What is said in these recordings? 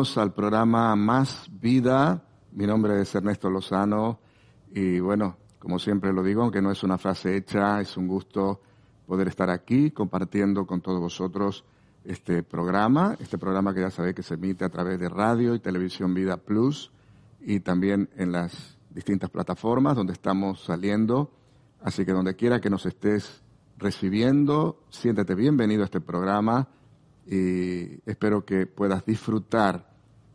al programa Más Vida. Mi nombre es Ernesto Lozano y bueno, como siempre lo digo, aunque no es una frase hecha, es un gusto poder estar aquí compartiendo con todos vosotros este programa, este programa que ya sabéis que se emite a través de radio y televisión Vida Plus y también en las distintas plataformas donde estamos saliendo. Así que donde quiera que nos estés recibiendo, siéntete bienvenido a este programa y espero que puedas disfrutar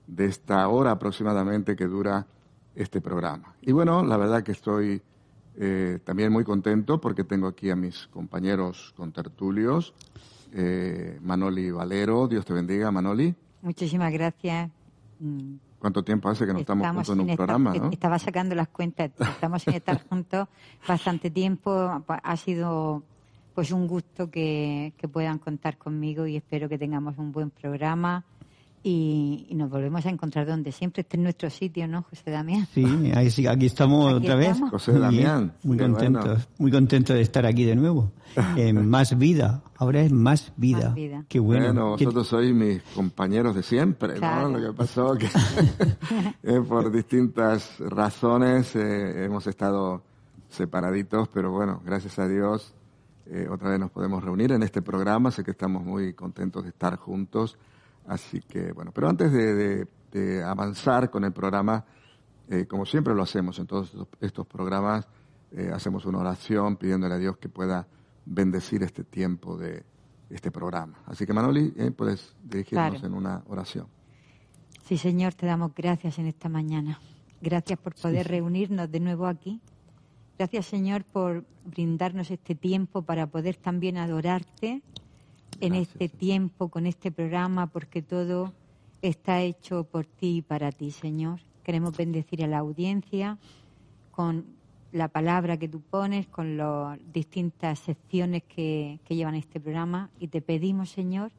de esta hora aproximadamente que dura este programa. Y bueno, la verdad que estoy eh, también muy contento porque tengo aquí a mis compañeros contertulios, eh, Manoli Valero, Dios te bendiga, Manoli. Muchísimas gracias. ¿Cuánto tiempo hace que no estamos, juntos en un programa? ¿no? Estaba sacando las cuentas, estamos sin estar juntos bastante tiempo, ha sido pues un gusto que, que puedan contar conmigo y espero que tengamos un buen programa y, nos volvemos a encontrar donde siempre. Este es nuestro sitio, ¿no, José Damián? Sí, aquí estamos otra vez. José Damián. Muy contentos, muy contento de estar aquí de nuevo. En más vida, ahora es más vida. Qué bueno. Bueno, vosotros sois mis compañeros de siempre, ¿no? Lo que pasó que eh, por distintas razones eh, hemos estado separaditos, pero bueno, gracias a Dios eh, otra vez nos podemos reunir en este programa. Sé que estamos muy contentos de estar juntos Así que, bueno, pero antes de, avanzar con el programa, eh, como siempre lo hacemos en todos estos programas, eh, hacemos una oración pidiéndole a Dios que pueda bendecir este tiempo de este programa. Así que, Manoli, eh, puedes dirigirnos en una oración. Sí, Señor, te damos gracias en esta mañana. Gracias por poder reunirnos de nuevo aquí. Gracias, Señor, por brindarnos este tiempo para poder también adorarte en este tiempo, con este programa, porque todo está hecho por ti y para ti, Señor. Queremos bendecir a la audiencia con la palabra que tú pones, con las distintas secciones que, llevan este programa y te pedimos, Señor,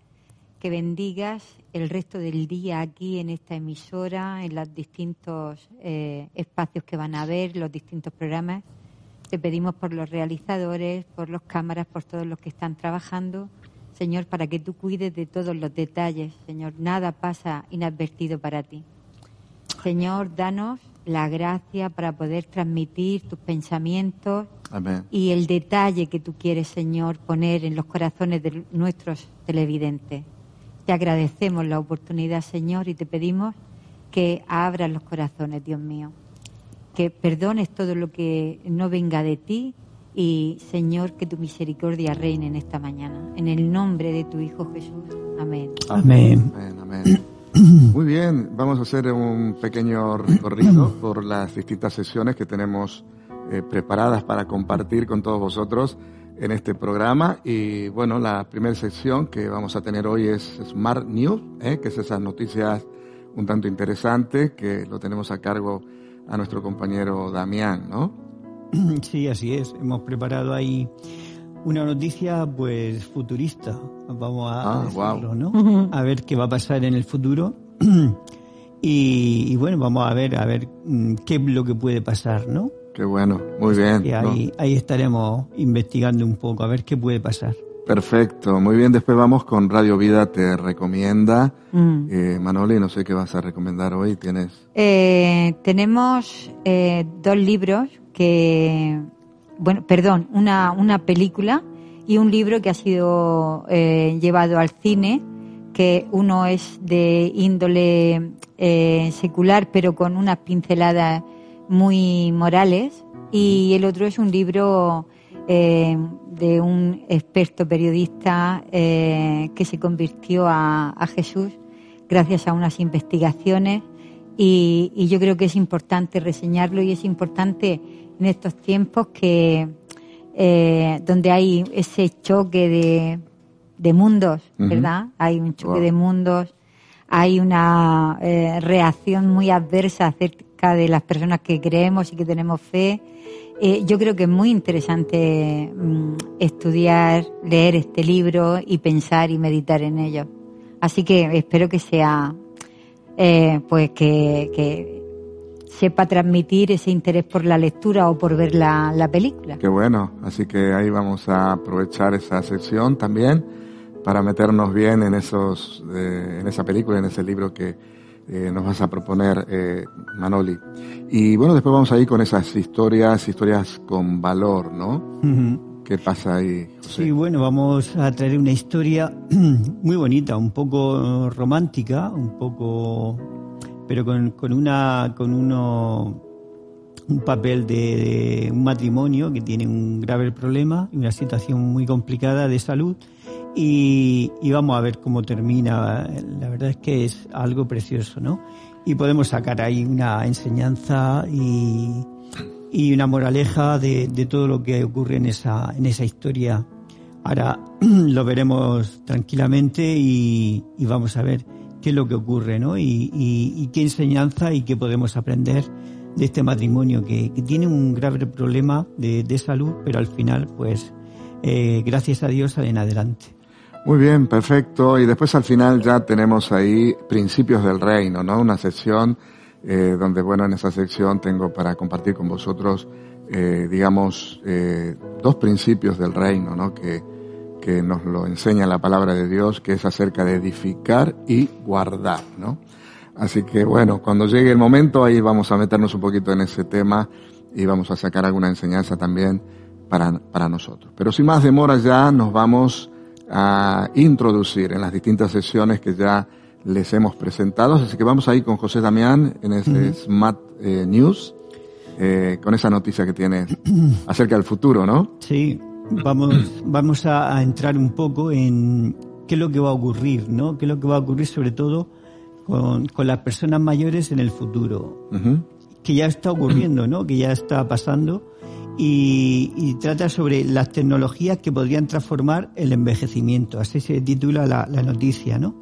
que bendigas el resto del día aquí en esta emisora, en los distintos eh, espacios que van a haber, los distintos programas. Te pedimos por los realizadores, por los cámaras, por todos los que están trabajando Señor, para que tú cuides de todos los detalles, Señor. Nada pasa inadvertido para ti. Señor, danos la gracia para poder transmitir tus pensamientos y el detalle que tú quieres, Señor, poner en los corazones de nuestros televidentes. Te agradecemos la oportunidad, Señor, y te pedimos que abras los corazones, Dios mío. Que perdones todo lo que no venga de ti y Señor, que tu misericordia reine en esta mañana. En el nombre de tu Hijo Jesús. Amén. Amén. amén, Muy bien, vamos a hacer un pequeño recorrido por las distintas sesiones que tenemos eh, preparadas para compartir con todos vosotros en este programa. Y bueno, la primera sección que vamos a tener hoy es Smart News, eh, que es esas noticias un tanto interesantes que lo tenemos a cargo a nuestro compañero Damián, ¿no? Sí, así es. Hemos preparado ahí una noticia pues futurista, vamos a ah, decirlo, ¿no? A ver qué va a pasar en el futuro. Y, bueno, vamos a ver a ver mm, qué es lo que puede pasar, ¿no? Qué bueno, muy bien. Y ahí, ahí estaremos investigando un poco a ver qué puede pasar. Perfecto, muy bien. Después vamos con Radio Vida te recomienda. Mm. Eh, Manoli, no sé qué vas a recomendar hoy. Tienes. Eh, tenemos eh, dos libros que, bueno, perdón, una, una película y un libro que ha sido eh, llevado al cine, que uno es de índole eh, secular, pero con unas pinceladas muy morales, y el otro es un libro eh, de un experto periodista que se convirtió a, Jesús gracias a unas investigaciones y, yo creo que es importante reseñarlo y es importante en estos tiempos que eh, donde hay ese choque de, de mundos, ¿verdad? Hay un choque de mundos, hay una eh, reacción muy adversa acerca de las personas que creemos y que tenemos fe. Eh, yo creo que es muy interesante mm, estudiar, leer este libro y pensar y meditar en ello. Así que espero que sea, pues que, que sepa transmitir ese interés por la lectura o por ver la, película. Qué bueno, así que ahí vamos a aprovechar esa sección también para meternos bien en, esos, eh, en esa película, en ese libro que eh, nos vas a proponer, eh, Manoli. Y bueno, después vamos a ir con esas historias, historias con valor, ¿no? ¿Qué pasa ahí? Sí, bueno, vamos a traer una historia muy bonita, un poco romántica, un poco, pero con, con una, con uno, un papel de, un matrimonio que tiene un grave problema y una situación muy complicada de salud y, vamos a ver cómo termina. La verdad es que es algo precioso, ¿no? Y podemos sacar ahí una enseñanza y, y una moraleja de, de, todo lo que ocurre en esa, en esa historia. Ahora lo veremos tranquilamente y, vamos a ver qué es lo que ocurre, ¿no? Y, qué enseñanza y qué podemos aprender de este matrimonio que, tiene un grave problema de, de, salud, pero al final, pues, eh, gracias a Dios salen adelante. Muy bien, perfecto. Y después al final ya tenemos ahí principios del reino, ¿no? Una sección eh, donde, bueno, en esa sección tengo para compartir con vosotros, eh, digamos, dos principios del reino, ¿no? Que, que nos lo enseña la palabra de Dios, que es acerca de edificar y guardar, ¿no? Así que, bueno, cuando llegue el momento, ahí vamos a meternos un poquito en ese tema y vamos a sacar alguna enseñanza también para, para nosotros. Pero sin más demora ya nos vamos a introducir en las distintas sesiones que ya les hemos presentado. Así que vamos a ir con José Damián en este Smart eh, News, eh, con esa noticia que tiene acerca del futuro, ¿no? Sí, vamos, vamos a, entrar un poco en qué es lo que va a ocurrir, ¿no? Qué es lo que va a ocurrir sobre todo con, con las personas mayores en el futuro. Que ya está ocurriendo, ¿no? Que ya está pasando y, trata sobre las tecnologías que podrían transformar el envejecimiento. Así se titula la, noticia, ¿no?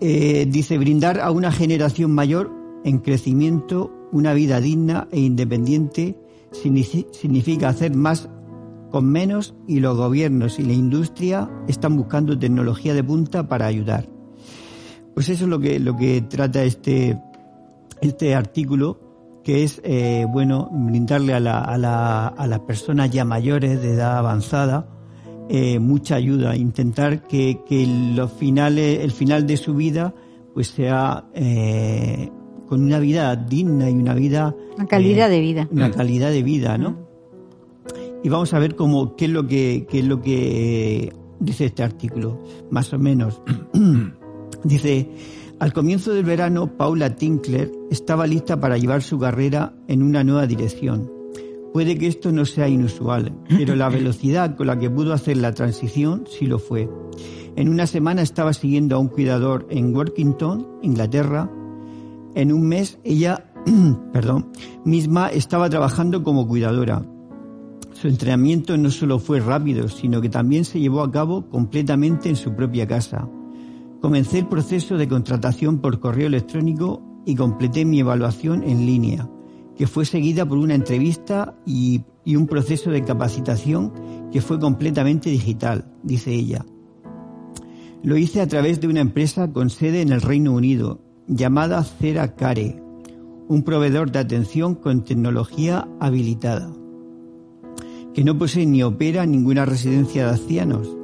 Eh, dice brindar a una generación mayor en crecimiento una vida digna e independiente significa hacer más con menos y los gobiernos y la industria están buscando tecnología de punta para ayudar. Pues eso es lo que, lo que trata este, este artículo que es eh, bueno brindarle a, la, a, la, a, las personas ya mayores de edad avanzada eh, mucha ayuda, intentar que, que, los finales, el final de su vida pues sea eh, con una vida digna y una vida una calidad de vida una calidad de vida, ¿no? Y vamos a ver cómo qué es lo que qué es lo que dice este artículo, más o menos. dice al comienzo del verano, Paula Tinkler estaba lista para llevar su carrera en una nueva dirección. Puede que esto no sea inusual, pero la velocidad con la que pudo hacer la transición sí lo fue. En una semana estaba siguiendo a un cuidador en Workington, Inglaterra. En un mes ella, perdón, misma estaba trabajando como cuidadora. Su entrenamiento no solo fue rápido, sino que también se llevó a cabo completamente en su propia casa. Comencé el proceso de contratación por correo electrónico y completé mi evaluación en línea, que fue seguida por una entrevista y, un proceso de capacitación que fue completamente digital, dice ella. Lo hice a través de una empresa con sede en el Reino Unido, llamada Cera Care, un proveedor de atención con tecnología habilitada, que no posee ni opera ninguna residencia de ancianos,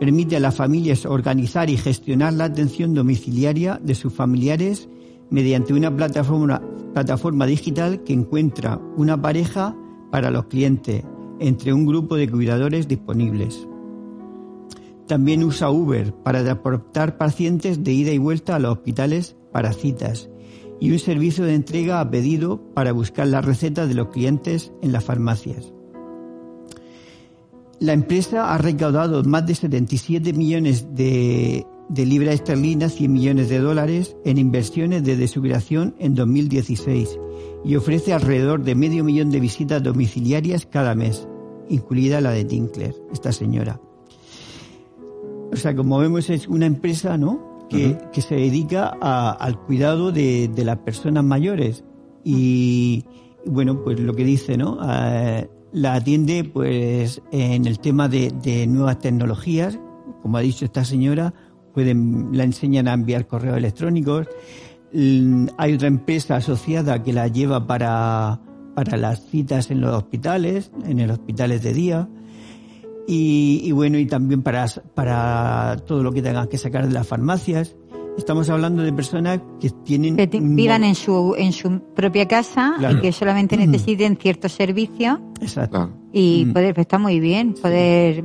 permite a las familias organizar y gestionar la atención domiciliaria de sus familiares mediante una plataforma, plataforma digital que encuentra una pareja para los clientes entre un grupo de cuidadores disponibles. También usa Uber para transportar pacientes de ida y vuelta a los hospitales para citas y un servicio de entrega a pedido para buscar las recetas de los clientes en las farmacias. La empresa ha recaudado más de 77 millones de, libras esterlinas, 100 millones de dólares, en inversiones desde su creación en 2016 y ofrece alrededor de medio millón de visitas domiciliarias cada mes, incluida la de Tinkler, esta señora. O sea, como vemos, es una empresa ¿no? Que, se dedica al cuidado de, las personas mayores. Y, bueno, pues lo que dice, ¿no? la atiende pues en el tema de, nuevas tecnologías, como ha dicho esta señora, pueden, la enseñan a enviar correos electrónicos. Mm, hay otra empresa asociada que la lleva para, para las citas en los hospitales, en los hospitales de día. Y, bueno, y también para, para todo lo que tengan que sacar de las farmacias. Estamos hablando de personas que tienen... Que vivan en su, en su propia casa y que solamente mm. necesiten ciertos servicios. Exacto. Y mm. poder, pues está muy bien, poder...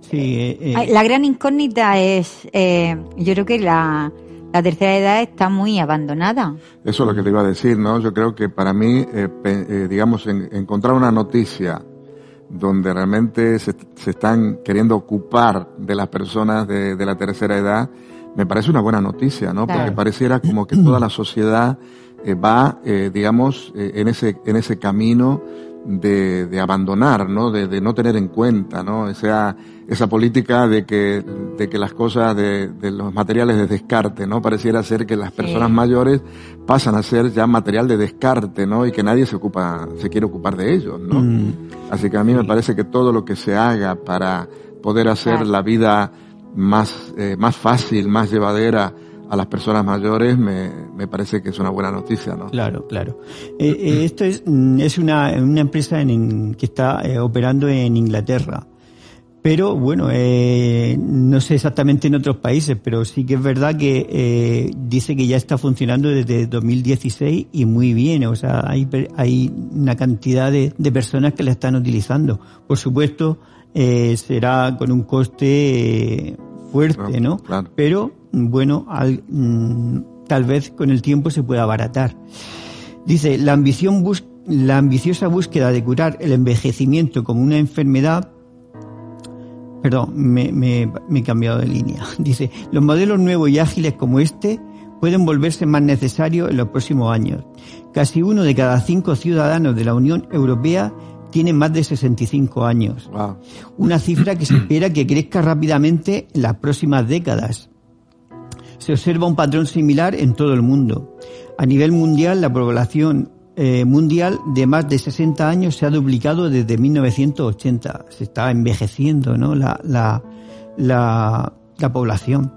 Sí, eh, eh. La gran incógnita es, eh, yo creo que la, la tercera edad está muy abandonada. Eso es lo que te iba a decir, ¿no? Yo creo que para mí, digamos, encontrar una noticia donde realmente se, se, están queriendo ocupar de las personas de, de, la tercera edad, me parece una buena noticia, ¿no? Porque pareciera como que toda la sociedad eh, va, eh, digamos, eh, en ese en ese camino de, de abandonar, ¿no? De, de, no tener en cuenta, ¿no? O sea, esa política de que, de que las cosas de, de los materiales de descarte, ¿no? Pareciera ser que las personas mayores pasan a ser ya material de descarte, ¿no? Y que nadie se ocupa, se quiere ocupar de ellos, ¿no? Mm. Así que a mí me parece que todo lo que se haga para poder hacer la vida más, eh, más fácil, más llevadera, a las personas mayores me, me, parece que es una buena noticia, ¿no? Claro, claro. Eh, eh, esto es, mm, es una, una empresa en, que está eh, operando en Inglaterra. Pero bueno, eh, no sé exactamente en otros países, pero sí que es verdad que eh, dice que ya está funcionando desde 2016 y muy bien. O sea, hay, hay una cantidad de, de personas que la están utilizando. Por supuesto, eh, será con un coste fuerte, ¿no? Claro. Pero bueno, al, mm, tal vez con el tiempo se pueda abaratar. Dice, la ambición bus la ambiciosa búsqueda de curar el envejecimiento como una enfermedad Perdón, me, me, me, he cambiado de línea. Dice, los modelos nuevos y ágiles como este pueden volverse más necesarios en los próximos años. Casi uno de cada cinco ciudadanos de la Unión Europea tiene más de 65 años. Una cifra que se espera que crezca rápidamente en las próximas décadas se observa un patrón similar en todo el mundo. A nivel mundial, la población eh, mundial de más de 60 años se ha duplicado desde 1980. Se está envejeciendo ¿no? la, la, la, la población.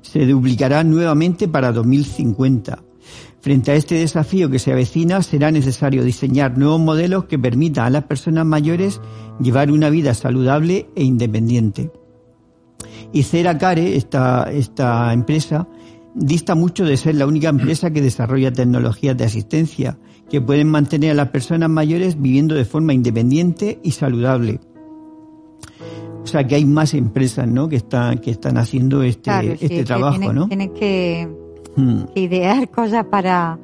Se duplicará nuevamente para 2050. Frente a este desafío que se avecina, será necesario diseñar nuevos modelos que permitan a las personas mayores llevar una vida saludable e independiente. Y Cera Care, esta, esta empresa, dista mucho de ser la única empresa que desarrolla tecnologías de asistencia que pueden mantener a las personas mayores viviendo de forma independiente y saludable. O sea que hay más empresas, ¿no? Que están que están haciendo este este trabajo, ¿no? Tienes que, hmm. idear cosas para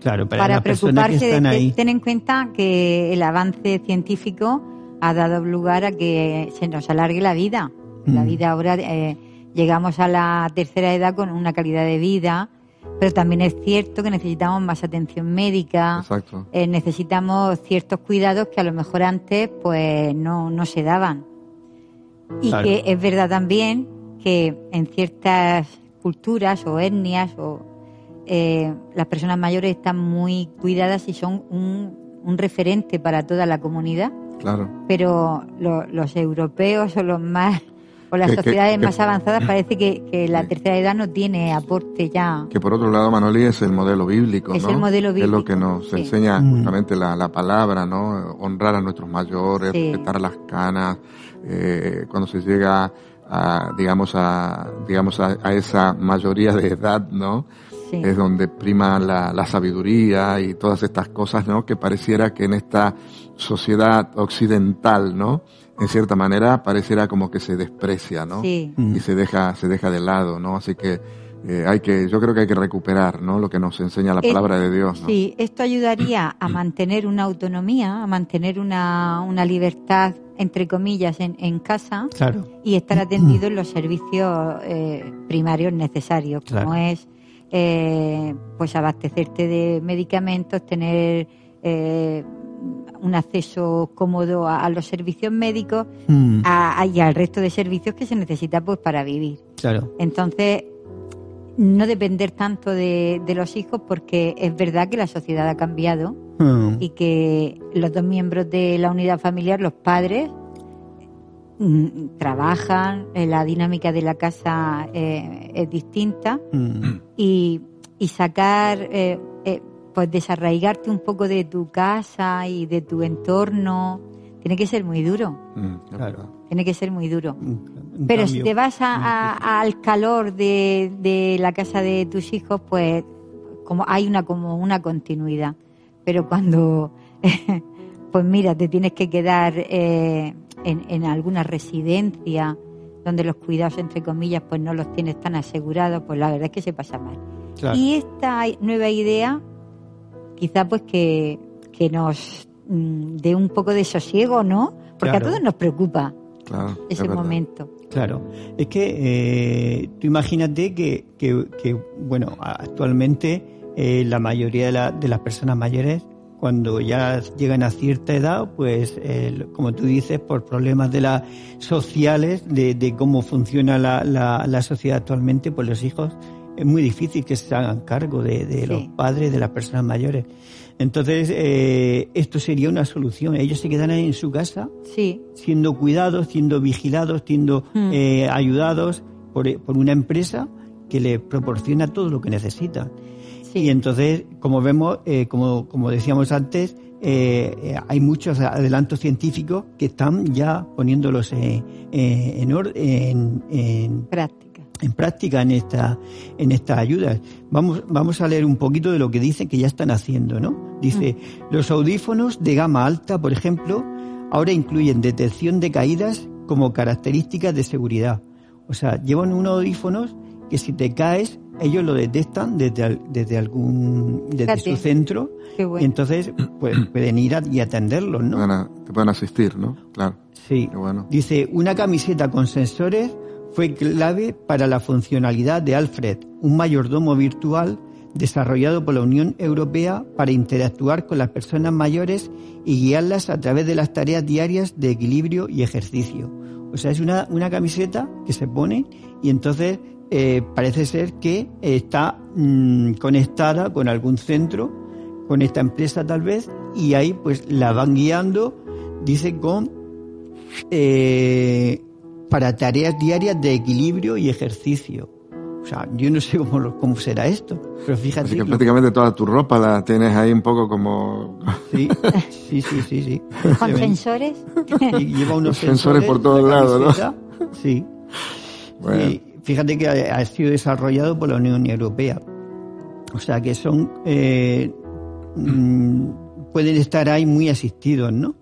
claro, para, preocuparse que están ahí. Ten en cuenta que el avance científico ha dado lugar a que se nos alargue la vida. La mm. vida ahora eh, llegamos a la tercera edad con una calidad de vida, pero también es cierto que necesitamos más atención médica, eh, necesitamos ciertos cuidados que a lo mejor antes pues no, no se daban. Y que es verdad también que en ciertas culturas o etnias o eh, las personas mayores están muy cuidadas y son un, un referente para toda la comunidad. Claro. Pero los europeos o los más o las sociedades más avanzadas parece que, la tercera edad no tiene aporte ya. Que por otro lado, Manoli, es el modelo bíblico, es el modelo bíblico. Es lo que nos enseña mm. justamente la, la, palabra, ¿no? Honrar a nuestros mayores, respetar las canas, eh, cuando se llega a, digamos, a, digamos, a, esa mayoría de edad, ¿no? Es donde prima la, la sabiduría y todas estas cosas, ¿no? Que pareciera que en esta sociedad occidental, ¿no? En cierta manera pareciera como que se desprecia, ¿no? Sí. Y se deja, se deja de lado, ¿no? Así que eh, hay que, yo creo que hay que recuperar, ¿no? Lo que nos enseña la palabra de Dios. ¿no? Sí, esto ayudaría a mantener una autonomía, a mantener una, una libertad entre comillas en, en casa claro. y estar atendido en los servicios eh, primarios necesarios, como es eh, pues abastecerte de medicamentos, tener eh, un acceso cómodo a, los servicios médicos mm. y al resto de servicios que se necesita pues para vivir. Claro. Entonces, no depender tanto de, los hijos porque es verdad que la sociedad ha cambiado mm. y que los dos miembros de la unidad familiar, los padres, mm, trabajan, eh, la dinámica de la casa eh, es distinta y, y, sacar eh, pues desarraigarte un poco de tu casa y de tu entorno, tiene que ser muy duro. Mm, Claro. Tiene que ser muy duro. En Pero cambio, si te vas a- a- al calor de, de la casa de tus hijos, pues como hay una como una continuidad. Pero cuando, pues mira, te tienes que quedar eh, en, en alguna residencia donde los cuidados, entre comillas, pues no los tienes tan asegurados, pues la verdad es que se pasa mal. claro. Y esta nueva idea, quizá pues que, que nos mm, dé un poco de sosiego, ¿no? Porque Claro. a todos nos preocupa Claro, es ese momento. Claro, es que eh, tú imagínate que, que, que, bueno, actualmente eh, la mayoría de, la- de las personas mayores, cuando ya llegan a cierta edad, pues, eh, como tú dices, por problemas de las sociales, de, de cómo funciona la, la, la sociedad actualmente, pues los hijos es muy difícil que se hagan cargo de, de Sí. los padres, de las personas mayores. Entonces, eh, esto sería una solución. Ellos se quedan ahí en su casa Sí, siendo cuidados, siendo vigilados, siendo Mm. eh, ayudados por, por una empresa que le proporciona todo lo que necesitan. sí. Y entonces, como vemos, eh, como, como decíamos antes, eh, eh, hay muchos adelantos científicos que están ya poniéndolos en, en- en- práctica. En práctica en esta en estas ayudas. Vamos vamos a leer un poquito de lo que dicen que ya están haciendo, ¿no? Dice, los audífonos de gama alta, por ejemplo, ahora incluyen detección de caídas como características de seguridad. O sea, llevan unos audífonos que si te caes, ellos lo detectan desde desde algún desde su centro Qué y bueno. entonces pues pueden ir a- y atenderlos, ¿no? Te pueden asistir, ¿no? Claro, Sí. qué bueno. Dice, una camiseta con sensores fue clave para la funcionalidad de Alfred, un mayordomo virtual desarrollado por la Unión Europea para interactuar con las personas mayores y guiarlas a través de las tareas diarias de equilibrio y ejercicio. O sea, es una, una camiseta que se pone y entonces eh, parece ser que está mm, conectada con algún centro, con esta empresa tal vez, y ahí pues la van guiando, dice, con eh, para tareas diarias de equilibrio y ejercicio. O sea, yo no sé cómo, lo- cómo será esto, pero fíjate. Así que lo- prácticamente toda tu ropa la tienes ahí un poco como... sí, sí, sí, sí, sí. Con sensores. y lleva unos Sensores por todos la lados, ¿no? Sí. Bueno. Y fíjate que ha, ha sido desarrollado por la Unión Europea. O sea que son eh, mm, pueden estar ahí muy asistidos, ¿no?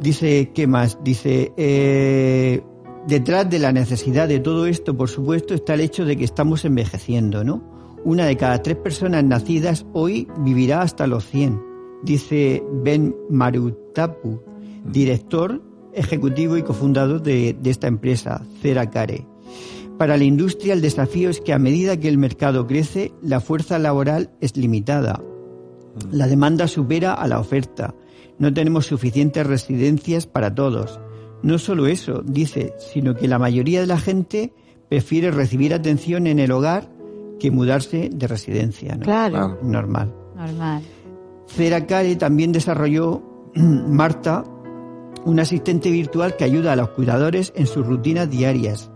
Dice, ¿qué más? Dice, eh, detrás de la necesidad de todo esto, por supuesto, está el hecho de que estamos envejeciendo, ¿no? Una de cada tres personas nacidas hoy vivirá hasta los 100, dice Ben Marutapu, director ejecutivo y cofundador de, de esta empresa, Ceracare. Para la industria el desafío es que a medida que el mercado crece, la fuerza laboral es limitada. La demanda supera a la oferta. No tenemos suficientes residencias para todos. No solo eso, dice, sino que la mayoría de la gente prefiere recibir atención en el hogar que mudarse de residencia. ¿no? Claro. Normal. normal. Ceracare también desarrolló Marta, un asistente virtual que ayuda a los cuidadores en sus rutinas diarias.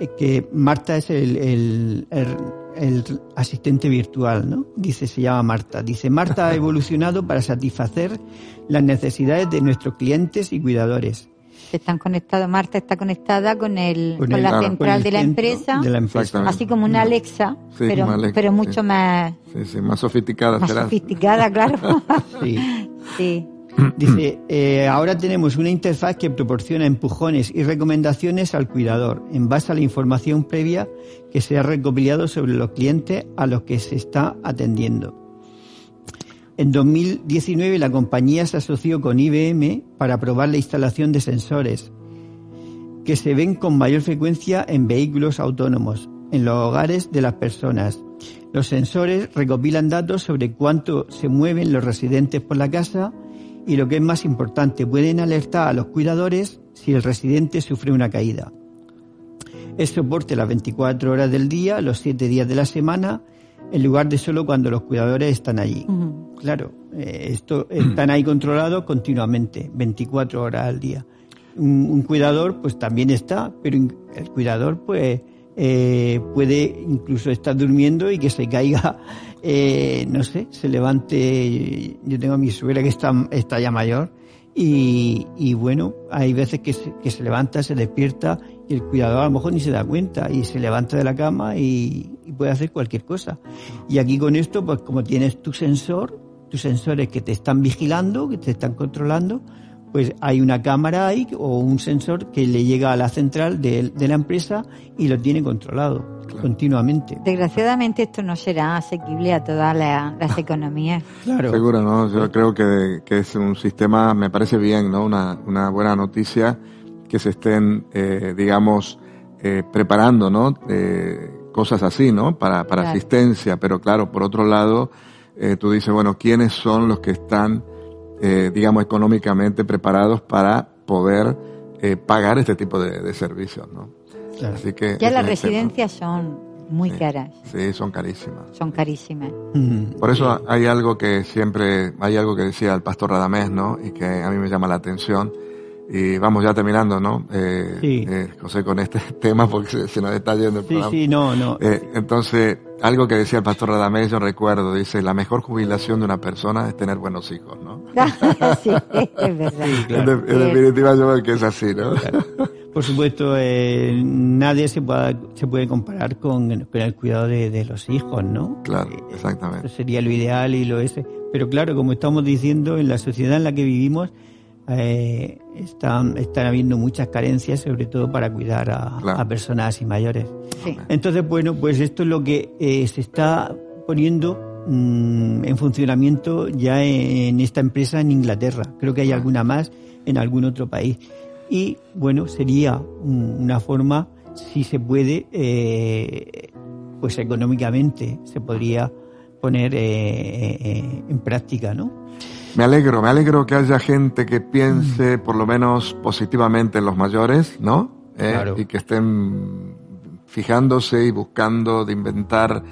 Eh, Que Marta es el, el- el- el asistente virtual, ¿no? Dice, se llama Marta. Dice, Marta ha evolucionado para satisfacer las necesidades de nuestros clientes y cuidadores. Están conectados, Marta está conectada con el con, el- la claro, central con el de la empresa, de la empresa. Así como una Alexa, Sí, pero, Alexa, pero sí. mucho más, Sí, sí, más sofisticada más será. sofisticada, claro. Sí. Sí. Dice, eh, ahora tenemos una interfaz que proporciona empujones y recomendaciones al cuidador en base a la información previa que se ha recopilado sobre los clientes a los que se está atendiendo. En 2019 la compañía se asoció con IBM para probar la instalación de sensores que se ven con mayor frecuencia en vehículos autónomos, en los hogares de las personas. Los sensores recopilan datos sobre cuánto se mueven los residentes por la casa y lo que es más importante, pueden alertar a los cuidadores si el residente sufre una caída. Es soporte las 24 horas del día, los 7 días de la semana, en lugar de solo cuando los cuidadores están allí. Claro, eh, esto están ahí controlados continuamente, 24 horas al día. Un, un cuidador, pues también está, pero el cuidador, pues eh, puede incluso estar durmiendo y que se caiga, eh, no sé, se levante. Yo tengo a mi suegra que está, está ya mayor Y, bueno, hay veces que se, que se levanta, se despierta y el cuidador a lo mejor ni se da cuenta y se levanta de la cama y, puede hacer cualquier cosa. Y aquí con esto, pues como tienes tu sensor, tus sensores que te están vigilando, que te están controlando, pues hay una cámara ahí o un sensor que le llega a la central de, la empresa y lo tiene controlado continuamente. Desgraciadamente esto no será asequible a todas las, economías. Claro. Seguro, ¿no? Yo creo que, es un sistema, me parece bien, ¿no? Una, una buena noticia que se estén, eh, digamos, eh, preparando, ¿no? Eh, cosas así, ¿no? Para, para asistencia, pero claro, por otro lado, tú dices, bueno, ¿quiénes son los que están eh, digamos, económicamente preparados para poder eh, pagar este tipo de, servicios, ¿no? Así que ya las residencias son muy caras. Sí, son carísimas. Son carísimas. Por eso hay algo que siempre, hay algo que decía el pastor Radamés, ¿no? Y que a mí me llama la atención. Y vamos ya terminando, ¿no? Eh, sí. eh, José, con este tema porque se, nos está yendo el programa. Sí, sí, no, no. Eh, entonces, algo que decía el pastor Radamés, yo recuerdo, dice, la mejor jubilación de una persona es tener buenos hijos, ¿no? sí, es verdad. En, definitiva, yo creo que es así, ¿no? Por supuesto, eh, nadie se puede, se puede comparar con, el cuidado de, los hijos, ¿no? Claro, exactamente. Eso sería lo ideal y lo es. Pero claro, como estamos diciendo, en la sociedad en la que vivimos, eh, están, están habiendo muchas carencias, sobre todo para cuidar a, personas y mayores. Entonces, bueno, pues esto es lo que eh, se está poniendo mm, en funcionamiento ya en, esta empresa en Inglaterra. Creo que hay alguna más en algún otro país. Y bueno, sería una forma, si se puede, eh, pues económicamente se podría poner eh, en práctica, ¿no? Me alegro, me alegro que haya gente que piense mm. por lo menos positivamente en los mayores, ¿no? Eh, y que estén fijándose y buscando de inventar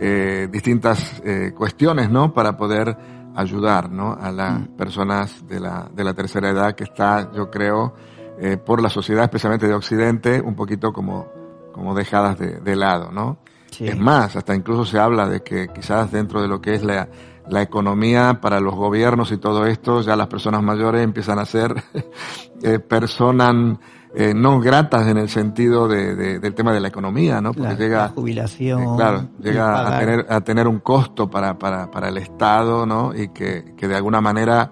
eh, distintas eh, cuestiones, ¿no? Para poder ayudar, ¿no? A las mm. personas de la, de la tercera edad que está, yo creo, eh, por la sociedad, especialmente de Occidente, un poquito como, como dejadas de, de lado, ¿no? Es más, hasta incluso se habla de que quizás dentro de lo que es la, la economía para los gobiernos y todo esto, ya las personas mayores empiezan a ser eh, personas eh, no gratas en el sentido de, del tema de la economía, ¿no? Porque llega, jubilación, eh, claro, llega a tener, a tener un costo para, para, para el Estado, ¿no? Y que, que de alguna manera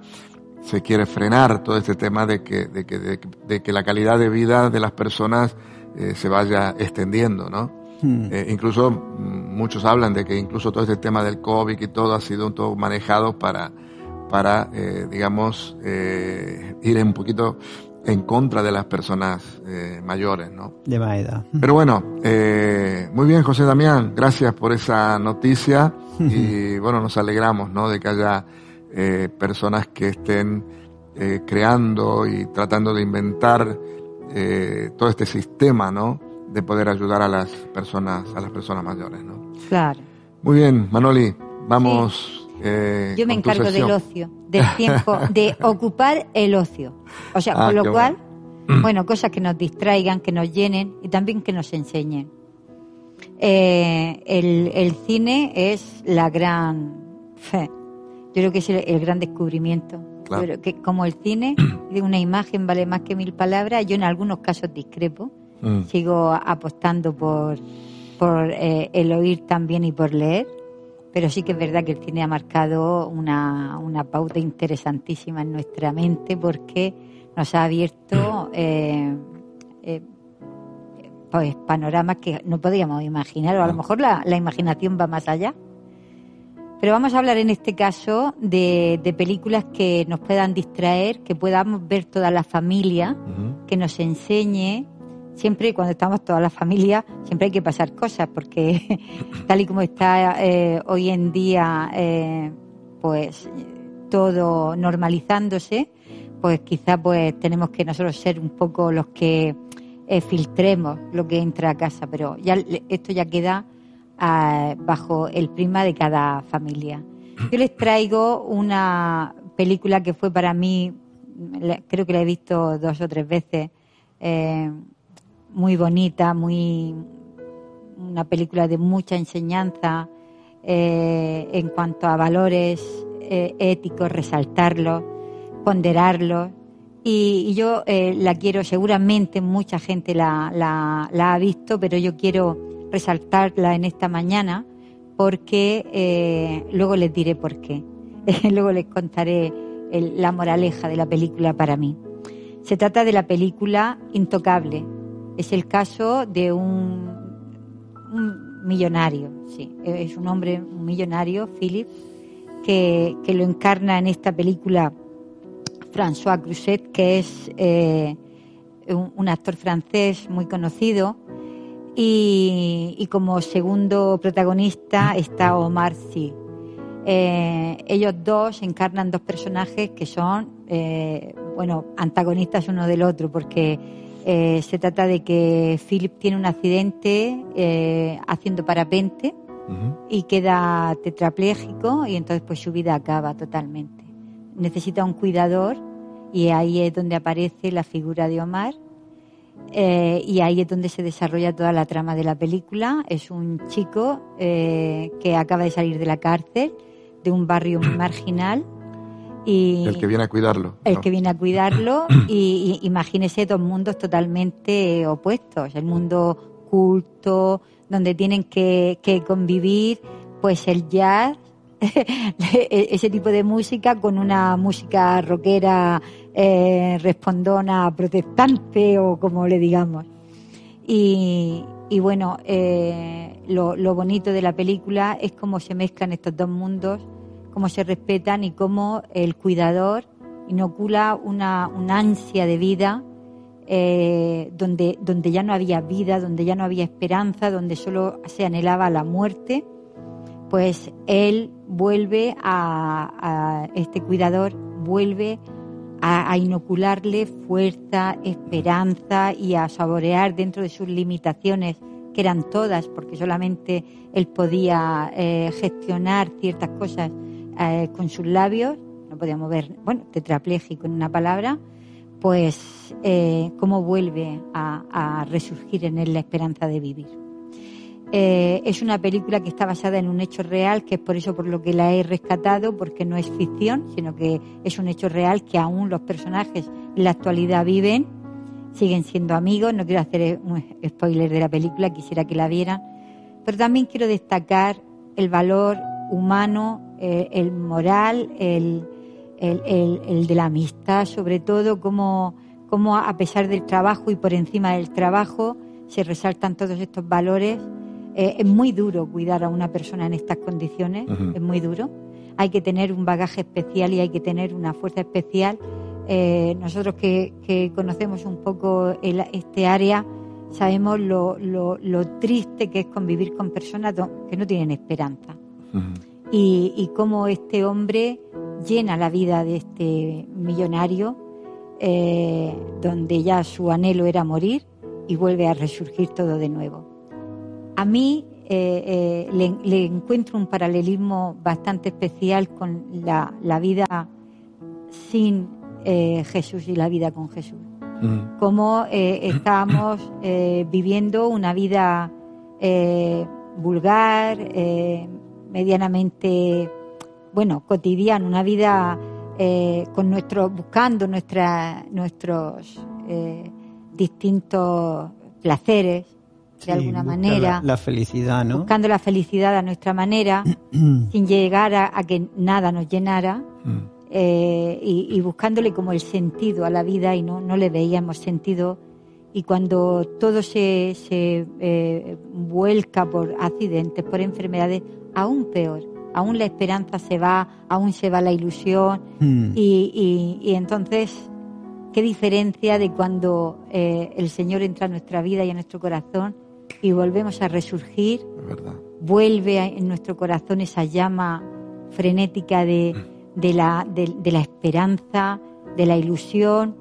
se quiere frenar todo este tema de que, de que, de, que la calidad de vida de las personas eh, se vaya extendiendo, ¿no? Hmm. Eh, incluso mm, muchos hablan de que incluso todo este tema del COVID y todo ha sido todo manejado para, para eh, digamos, eh, ir un poquito en contra de las personas eh, mayores, ¿no? De más edad. Pero bueno, eh, muy bien, José Damián, gracias por esa noticia y bueno, nos alegramos, ¿no? De que haya personas que estén creando y tratando de inventar todo este sistema, ¿no? De poder ayudar a las personas, a las personas mayores, ¿no? Claro. Muy bien, Manoli, vamos. Eh, Yo me encargo del ocio, del tiempo, de ocupar el ocio. O sea, ah, con lo cual, bueno. cosas que nos distraigan, que nos llenen y también que nos enseñen. Eh, el, el, cine es la gran fe. Yo creo que es el, gran descubrimiento. Claro. que como el cine de una imagen vale más que mil palabras, yo en algunos casos discrepo Mm. Sigo apostando por, por eh, el oír también y por leer, pero sí que es verdad que el cine ha marcado una, una pauta interesantísima en nuestra mente porque nos ha abierto eh, eh, pues panoramas que no podíamos imaginar, o a lo mejor la, la, imaginación va más allá. Pero vamos a hablar en este caso de, de películas que nos puedan distraer, que podamos ver toda la familia, que nos enseñe siempre cuando estamos toda la familia, siempre hay que pasar cosas, porque tal y como está eh, hoy en día, eh, pues todo normalizándose, pues quizá pues tenemos que nosotros ser un poco los que eh, filtremos lo que entra a casa, pero ya esto ya queda ah, bajo el prima de cada familia. Yo les traigo una película que fue para mí, creo que la he visto dos o tres veces, eh, muy bonita, muy una película de mucha enseñanza eh, en cuanto a valores eh, éticos, resaltarlos, ponderarlos y, yo eh, la quiero, seguramente mucha gente la, la, ha visto, pero yo quiero resaltarla en esta mañana porque luego les diré por qué. luego les contaré la moraleja de la película para mí. Se trata de la película Intocable. Es el caso de un, millonario, sí, es un hombre un millonario, Philip, que, que lo encarna en esta película François Cruzet, que es eh, un, actor francés muy conocido. Y, como segundo protagonista está Omar Sy. Eh, ellos dos encarnan dos personajes que son, eh, bueno, antagonistas uno del otro, porque se trata de que Philip tiene un accidente haciendo parapente y queda tetrapléjico y entonces pues su vida acaba totalmente necesita un cuidador y ahí es donde aparece la figura de Omar eh, y ahí es donde se desarrolla toda la trama de la película. Es un chico eh, que acaba de salir de la cárcel, de un barrio marginal. Y el que viene a cuidarlo. El que viene a cuidarlo y, imagínese dos mundos totalmente opuestos. El mundo culto, donde tienen que, que convivir pues el jazz ese tipo de música con una música rockera eh, respondona protestante o como le digamos. Y, bueno, eh, lo, bonito de la película es cómo se mezclan estos dos mundos, cómo se respetan y cómo el cuidador inocula una, ansia de vida eh, donde, donde ya no había vida, donde ya no había esperanza, donde solo se anhelaba la muerte pues él vuelve a, este cuidador, vuelve a, inocularle fuerza, esperanza y a saborear dentro de sus limitaciones, que eran todas, porque solamente él podía eh, gestionar ciertas cosas eh, con sus labios, no podía mover, bueno, tetrapléjico en una palabra, pues eh, cómo vuelve a resurgir en él la esperanza de vivir. Eh, es una película que está basada en un hecho real, que es por eso por lo que la he rescatado, porque no es ficción, sino que es un hecho real que aún los personajes en la actualidad viven, siguen siendo amigos. No quiero hacer un spoiler de la película, quisiera que la vieran, pero también quiero destacar el valor humano, eh, el moral, el, de la amistad, sobre todo, como, como a pesar del trabajo y por encima del trabajo se resaltan todos estos valores eh, es muy duro cuidar a una persona en estas condiciones, es muy duro. Hay que tener un bagaje especial y hay que tener una fuerza especial. Eh, nosotros que, conocemos un poco este área, sabemos lo, triste que es convivir con personas que no tienen esperanza. Y, cómo este hombre llena la vida de este millonario, eh, donde ya su anhelo era morir y vuelve a resurgir todo de nuevo. A mí eh, eh, le, encuentro un paralelismo bastante especial con la, vida sin eh, Jesús y la vida con Jesús. Mm. Como estamos viviendo una vida vulgar, medianamente, bueno, cotidiana, una vida con nuestro, buscando nuestra, nuestros distintos placeres, de alguna manera. La, felicidad, ¿no? Buscando la felicidad a nuestra manera, sin llegar a, que nada nos llenara. Mm. Eh, y, buscándole como el sentido a la vida y no, no le veíamos sentido. Y cuando todo se, se eh, vuelca por accidentes, por enfermedades, aún peor. Aún la esperanza se va, aún se va la ilusión. Mm. Y, y, entonces, qué diferencia de cuando eh, el Señor entra a nuestra vida y a nuestro corazón y volvemos a resurgir. Vuelve en nuestro corazón esa llama frenética de, la, de, la, esperanza, de la ilusión.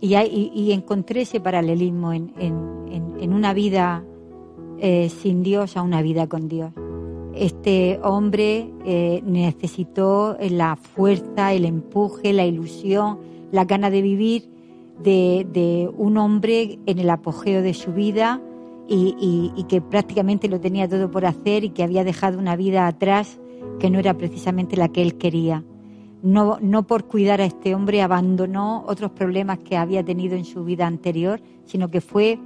Y, y, encontré ese paralelismo en, en, una vida eh, sin Dios a una vida con Dios. Este hombre eh, necesitó la fuerza, el empuje, la ilusión, la gana de vivir de, de un hombre en el apogeo de su vida, y, que prácticamente lo tenía todo por hacer y que había dejado una vida atrás que no era precisamente la que él quería. no, no por cuidar a este hombre abandonó otros problemas que había tenido en su vida anterior, sino que fue,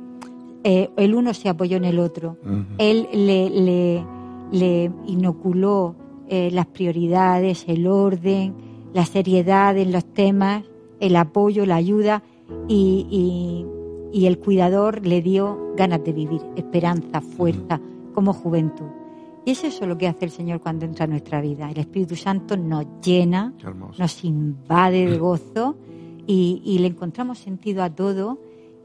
eh, el uno se apoyó en el otro. Él le, le, le inoculó eh, las prioridades, el orden, la seriedad en los temas, el apoyo, la ayuda y, y, el cuidador le dio ganas de vivir, esperanza, fuerza, como juventud. Y es eso lo que hace el Señor cuando entra a nuestra vida. El Espíritu Santo nos llena, nos invade de gozo y, le encontramos sentido a todo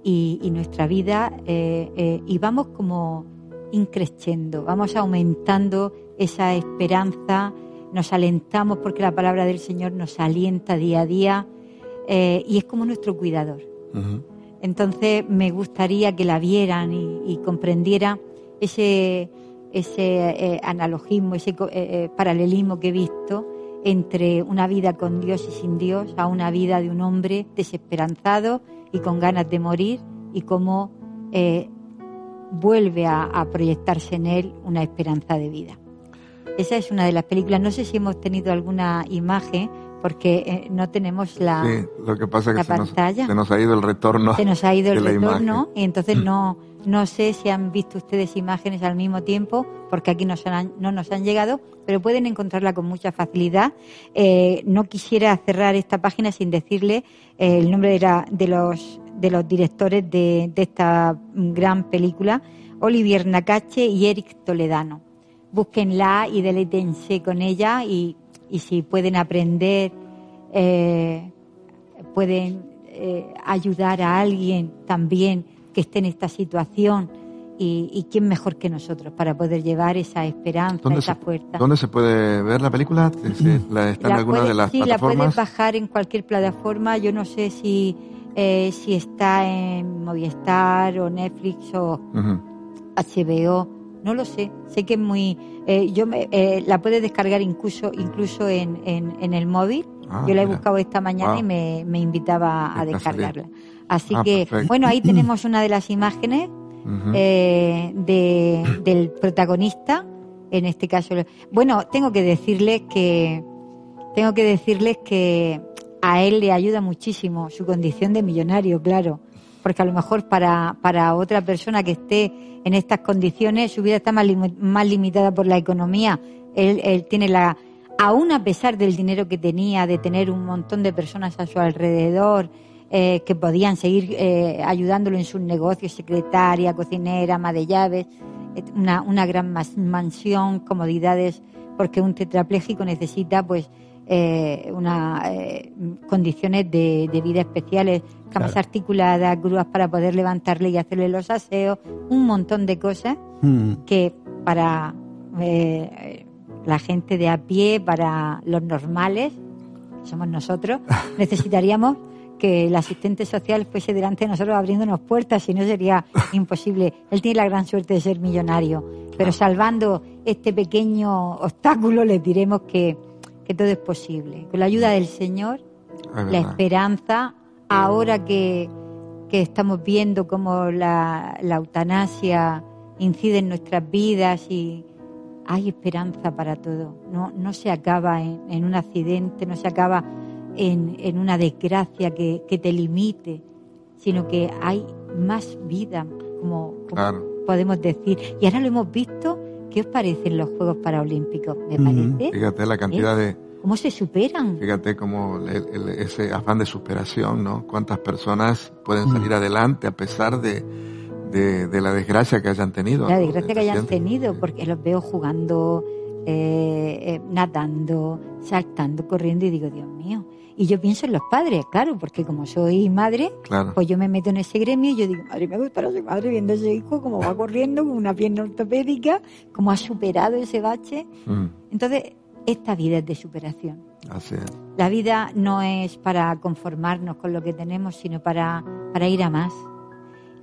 y, nuestra vida eh, eh, y vamos como increciendo, vamos aumentando esa esperanza, nos alentamos porque la palabra del Señor nos alienta día a día eh, y es como nuestro cuidador. Entonces me gustaría que la vieran y, y comprendieran ese ese eh, analogismo, ese eh, eh, paralelismo que he visto entre una vida con Dios y sin Dios a una vida de un hombre desesperanzado y con ganas de morir y cómo vuelve a, proyectarse en él una esperanza de vida. Esa es una de las películas. No sé si hemos tenido alguna imagen porque no tenemos la, sí, lo que pasa es que Se, nos, ha ido el retorno. Se nos ha ido el retorno y entonces no no sé si han visto ustedes imágenes al mismo tiempo, porque aquí no, no nos han llegado, pero pueden encontrarla con mucha facilidad. Eh, no quisiera cerrar esta página sin decirle eh, el nombre de, de, los, de los directores de, esta gran película, Olivier Nakache y Eric Toledano. Búsquenla y deleítense con ella y, si pueden aprender, eh, pueden ayudar a alguien también que esté en esta situación y, quién mejor que nosotros para poder llevar esa esperanza, esa fuerza. ¿Dónde se puede ver la película? ¿La ¿Está en alguna de las sí, plataformas? Sí, la puedes bajar en cualquier plataforma. Yo no sé si, eh, si está en Movistar o Netflix o HBO. No lo sé. Sé que es muy... Eh, yo me, eh, la puedes descargar incluso, incluso en, en, el móvil. Ah, yo la he buscado esta mañana y me, me invitaba a descargarla. Así ah, que, bueno, ahí tenemos una de las imágenes eh, de, del protagonista. En este caso, bueno, tengo que decirles que tengo que decirles que a él le ayuda muchísimo su condición de millonario, claro, porque a lo mejor para, para otra persona que esté en estas condiciones su vida está más, más limitada por la economía. Él, él tiene la, aún a pesar del dinero que tenía, de tener un montón de personas a su alrededor, eh, que podían seguir eh, ayudándolo en sus negocios, secretaria, cocinera, ama de llaves, una, una gran mansión, comodidades, porque un tetrapléjico necesita pues eh, una, condiciones de, vida especiales, camas articuladas, grúas para poder levantarle y hacerle los aseos, un montón de cosas mm. que para la gente de a pie, para los normales, somos nosotros, necesitaríamos que el asistente social fuese delante de nosotros abriéndonos puertas, si no sería imposible. Él tiene la gran suerte de ser millonario, pero salvando este pequeño obstáculo le diremos que, todo es posible. Con la ayuda del Señor, la esperanza, ahora que, estamos viendo cómo la, eutanasia incide en nuestras vidas y hay esperanza para todo. No, no se acaba en un accidente, no se acaba en, una desgracia que, te limite, sino que hay más vida, como, podemos decir. Y ahora lo hemos visto. ¿Qué os parecen los Juegos Paralímpicos? Me parece. Fíjate la cantidad ¿Eh? de. ¿Cómo se superan? Fíjate cómo ese afán de superación, ¿no? Cuántas personas pueden salir adelante a pesar de, de, la desgracia que hayan tenido. La desgracia que hayan tenido, porque los veo jugando, eh, eh, nadando, saltando, corriendo y digo, Dios mío, y yo pienso en los padres, claro, porque como soy madre, pues yo me meto en ese gremio y yo digo, madre, me gusta ser madre viendo a ese hijo como va corriendo con una pierna ortopédica, cómo ha superado ese bache. Mm. Entonces, esta vida es de superación. Así es. La vida no es para conformarnos con lo que tenemos, sino para, para ir a más.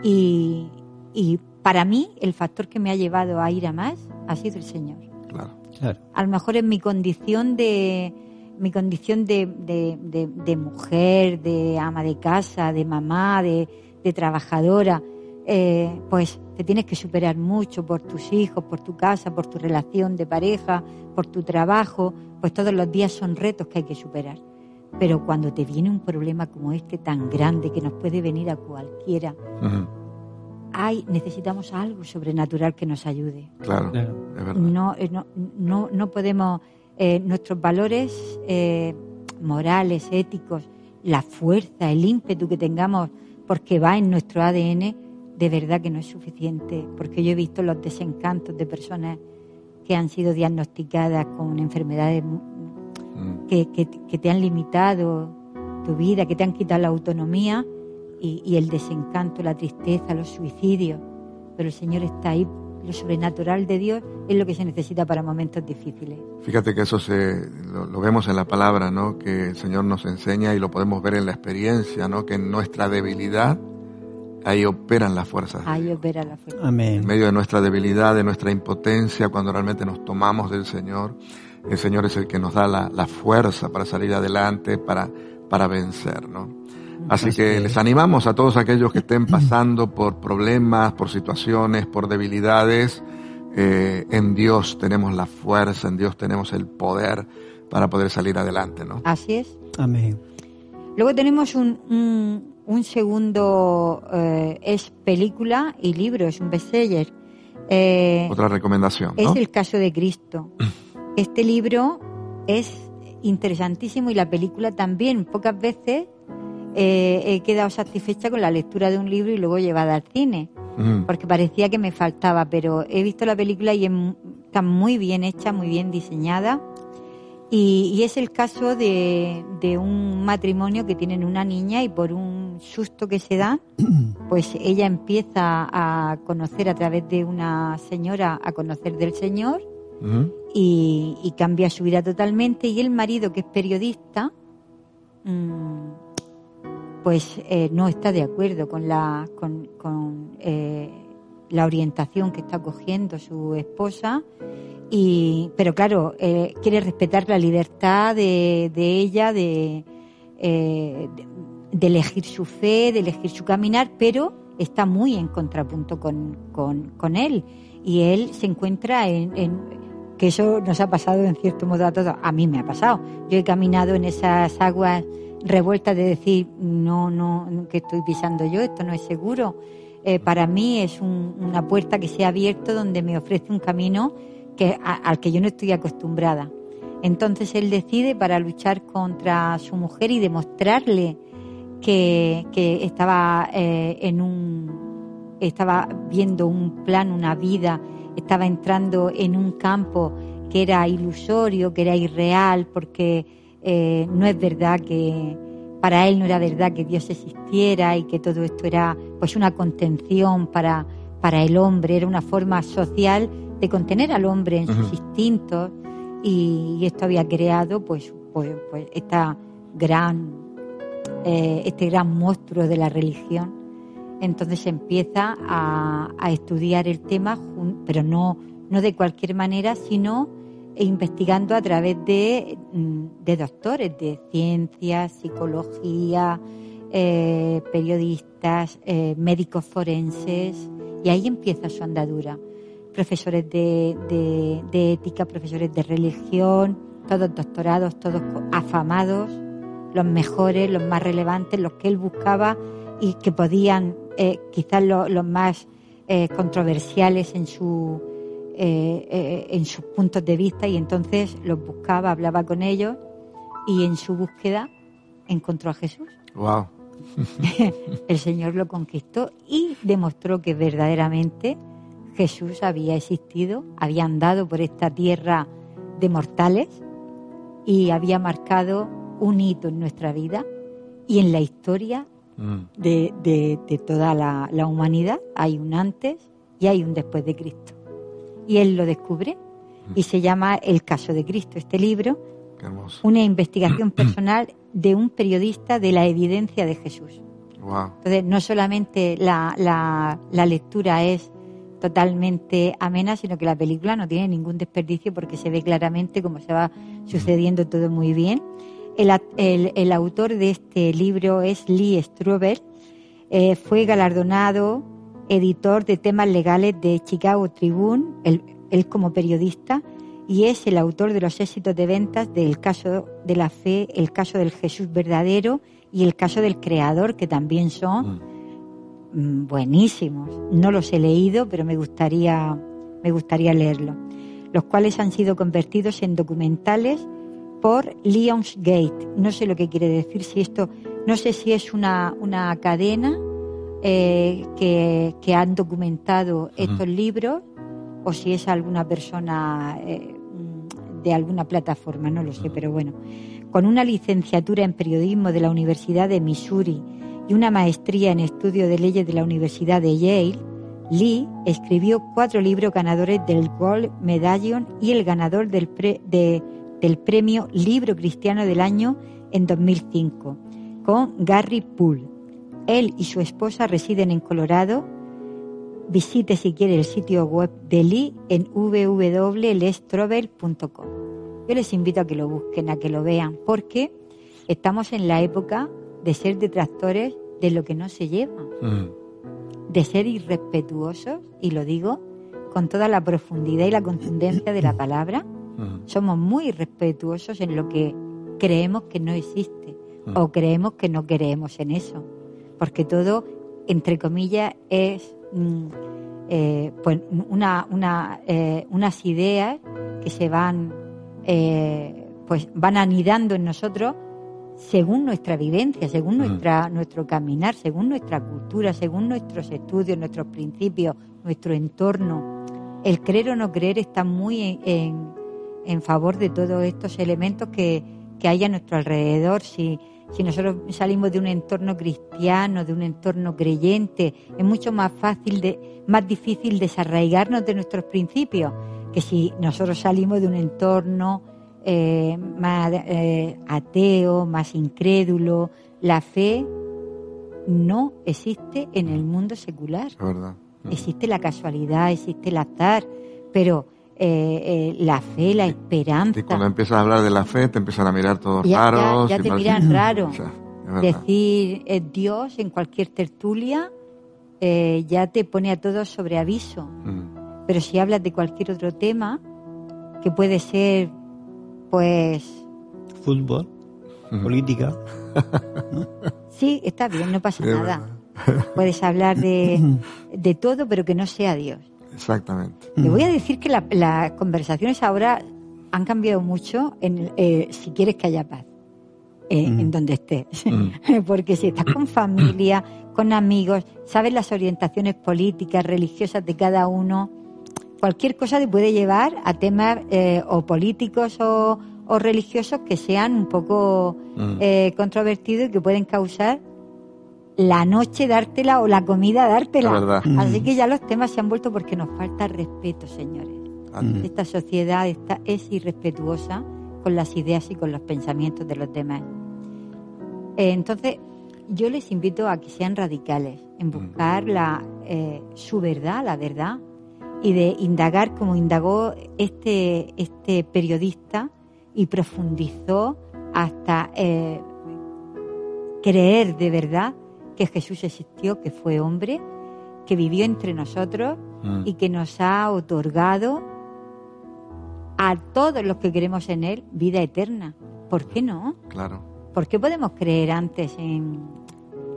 Y, y para mí, el factor que me ha llevado a ir a más ha sido el Señor. Claro. claro. A lo mejor en mi condición de mi condición de, de, mujer, de ama de casa, de mamá, de, trabajadora, eh, pues te tienes que superar mucho por tus hijos, por tu casa, por tu relación de pareja, por tu trabajo, pues todos los días son retos que hay que superar. pero cuando te viene un problema como este tan grande que nos puede venir a cualquiera, hay, necesitamos algo sobrenatural que nos ayude. Claro, No, eh, no, no, no podemos, eh, nuestros valores eh, morales, éticos, la fuerza, el ímpetu que tengamos, porque va en nuestro ADN, de verdad que no es suficiente, porque yo he visto los desencantos de personas que han sido diagnosticadas con enfermedades mm. que, que, te han limitado tu vida, que te han quitado la autonomía y, el desencanto, la tristeza, los suicidios. Pero el Señor está ahí lo sobrenatural de Dios es lo que se necesita para momentos difíciles. Fíjate que eso se, lo, vemos en la palabra, ¿no? Que el Señor nos enseña y lo podemos ver en la experiencia, ¿no? Que en nuestra debilidad ahí operan las fuerzas. Ahí opera la fuerza. Amén. En medio de nuestra debilidad, de nuestra impotencia, cuando realmente nos tomamos del Señor, el Señor es el que nos da la, la fuerza para salir adelante, para, para vencer, ¿no? Así que les animamos a todos aquellos que estén pasando por problemas, por situaciones, por debilidades. Eh, en Dios tenemos la fuerza, en Dios tenemos el poder para poder salir adelante, ¿no? Así es. Amén. Luego tenemos un, un, segundo, eh, es película y libro, es un bestseller. Eh, Otra recomendación. Es el caso de Cristo. Este libro es interesantísimo y la película también. Pocas veces eh, he quedado satisfecha con la lectura de un libro y luego llevada al cine, porque parecía que me faltaba, pero he visto la película y está muy bien hecha, muy bien diseñada. Y, es el caso de, un matrimonio que tienen una niña y por un susto que se da, pues ella empieza a conocer a través de una señora, a conocer del Señor y, cambia su vida totalmente. Y el marido, que es periodista, mm, pues eh, no está de acuerdo con la, con, eh, la orientación que está cogiendo su esposa. Y, pero claro, eh, quiere respetar la libertad de, de ella, de, de, elegir su fe, de elegir su caminar, pero está muy en contrapunto con, con, con él. Y él se encuentra en, en, que eso nos ha pasado en cierto modo a todos. A mí me ha pasado. Yo he caminado en esas aguas revuelta de decir, no, no, que estoy pisando yo, esto no es seguro. Eh, para mí es una puerta que se ha abierto donde me ofrece un camino que, al que yo no estoy acostumbrada. Entonces él decide para luchar contra su mujer y demostrarle que, que estaba eh, en un estaba viendo un plan, una vida, estaba entrando en un campo que era ilusorio, que era irreal, porque eh, no es verdad que para él no era verdad que Dios existiera y que todo esto era pues una contención para, para el hombre, era una forma social de contener al hombre en sus instintos y, esto había creado pues, pues, pues esta gran, eh, este gran monstruo de la religión. Entonces empieza a, a estudiar el tema, pero no, no de cualquier manera, sino e investigando a través de, mm, de doctores de ciencias, psicología, eh, periodistas, eh, médicos forenses, y ahí empieza su andadura. Profesores de, de, ética, profesores de religión, todos doctorados, todos afamados, los mejores, los más relevantes, los que él buscaba y que podían, eh, quizás los más controversiales en su, eh, eh, en sus puntos de vista y entonces los buscaba, hablaba con ellos y en su búsqueda encontró a Jesús. Wow. El Señor lo conquistó y demostró que verdaderamente Jesús había existido, había andado por esta tierra de mortales y había marcado un hito en nuestra vida y en la historia mm. de, toda la humanidad. Hay un antes y hay un después de Cristo y él lo descubre y se llama El caso de Cristo, este libro, una investigación personal de un periodista de la evidencia de Jesús. Entonces, no solamente la, la, lectura es totalmente amena, sino que la película no tiene ningún desperdicio porque se ve claramente cómo se va sucediendo todo muy bien. El, el, el autor de este libro es Lee Strobel, eh, fue galardonado editor de temas legales de Chicago Tribune, él, como periodista, y es el autor de los éxitos de ventas del caso de la fe, el caso del Jesús verdadero y el caso del Creador, que también son mm. Mm, buenísimos. No los he leído, pero me gustaría, me gustaría leerlo. Los cuales han sido convertidos en documentales por Lionsgate. No sé lo que quiere decir, si esto, no sé si es una, una cadena eh, que, que, han documentado estos libros o si es alguna persona eh, de alguna plataforma, no lo sé, pero bueno. Con una licenciatura en periodismo de la Universidad de Missouri y una maestría en estudio de leyes de la Universidad de Yale, Lee escribió cuatro libros ganadores del Gold Medallion y el ganador del, del premio Libro Cristiano del Año en 2005, con Gary Poole. Él y su esposa residen en Colorado Visite si quiere el sitio web de Lee en www.lestrovel.com. Yo les invito a que lo busquen, a que lo vean, porque estamos en la época de ser detractores de lo que no se lleva, mm. de ser irrespetuosos, y lo digo con toda la profundidad y la contundencia de la palabra. Mm. Somos muy irrespetuosos en lo que creemos que no existe mm. o creemos que no creemos en eso, porque todo, entre comillas, es Mm, eh, pues una, una, eh, unas ideas que se van eh, pues van anidando en nosotros según nuestra vivencia, según mm. nuestra, nuestro caminar, según nuestra cultura, según nuestros estudios, nuestros principios, nuestro entorno. El creer o no creer está muy en, en, favor de todos estos elementos que, que hay a nuestro alrededor. Si, si nosotros salimos de un entorno cristiano, de un entorno creyente, es mucho más fácil, de, más difícil desarraigarnos de nuestros principios que si nosotros salimos de un entorno eh, más eh, ateo, más incrédulo. La fe no existe en el mundo secular. Existe la casualidad, existe el azar, pero eh, eh, la fe, la esperanza. Y cuando empiezas a hablar de la fe, te empiezan a mirar todos raros. Ya, te miran raro. Decir eh, Dios en cualquier tertulia ya te pone a todos sobre aviso. Mm. Pero si hablas de cualquier otro tema, que puede ser, pues. Fútbol, política. Sí, está bien, no pasa nada. Puedes hablar de, de todo, pero que no sea Dios. Exactamente. Te voy a decir que las conversaciones ahora han cambiado mucho en, eh, si quieres que haya paz. Eh, en donde estés. Porque si estás con familia, con amigos, sabes las orientaciones políticas, religiosas de cada uno, cualquier cosa te puede llevar a temas eh, o políticos o, religiosos que sean un poco controvertidos y que pueden causar la noche dártela o la comida dártela. Así que ya los temas se han vuelto porque nos falta respeto, señores. Esta sociedad está, es irrespetuosa con las ideas y con los pensamientos de los demás. Eh, entonces, yo les invito a que sean radicales en buscar la, eh, su verdad, la verdad, y de indagar como indagó este, este periodista y profundizó hasta eh, creer de verdad que Jesús existió, que fue hombre, que vivió entre nosotros mm. y que nos ha otorgado a todos los que creemos en Él vida eterna. ¿Por qué no? Claro. ¿Por qué podemos creer antes en,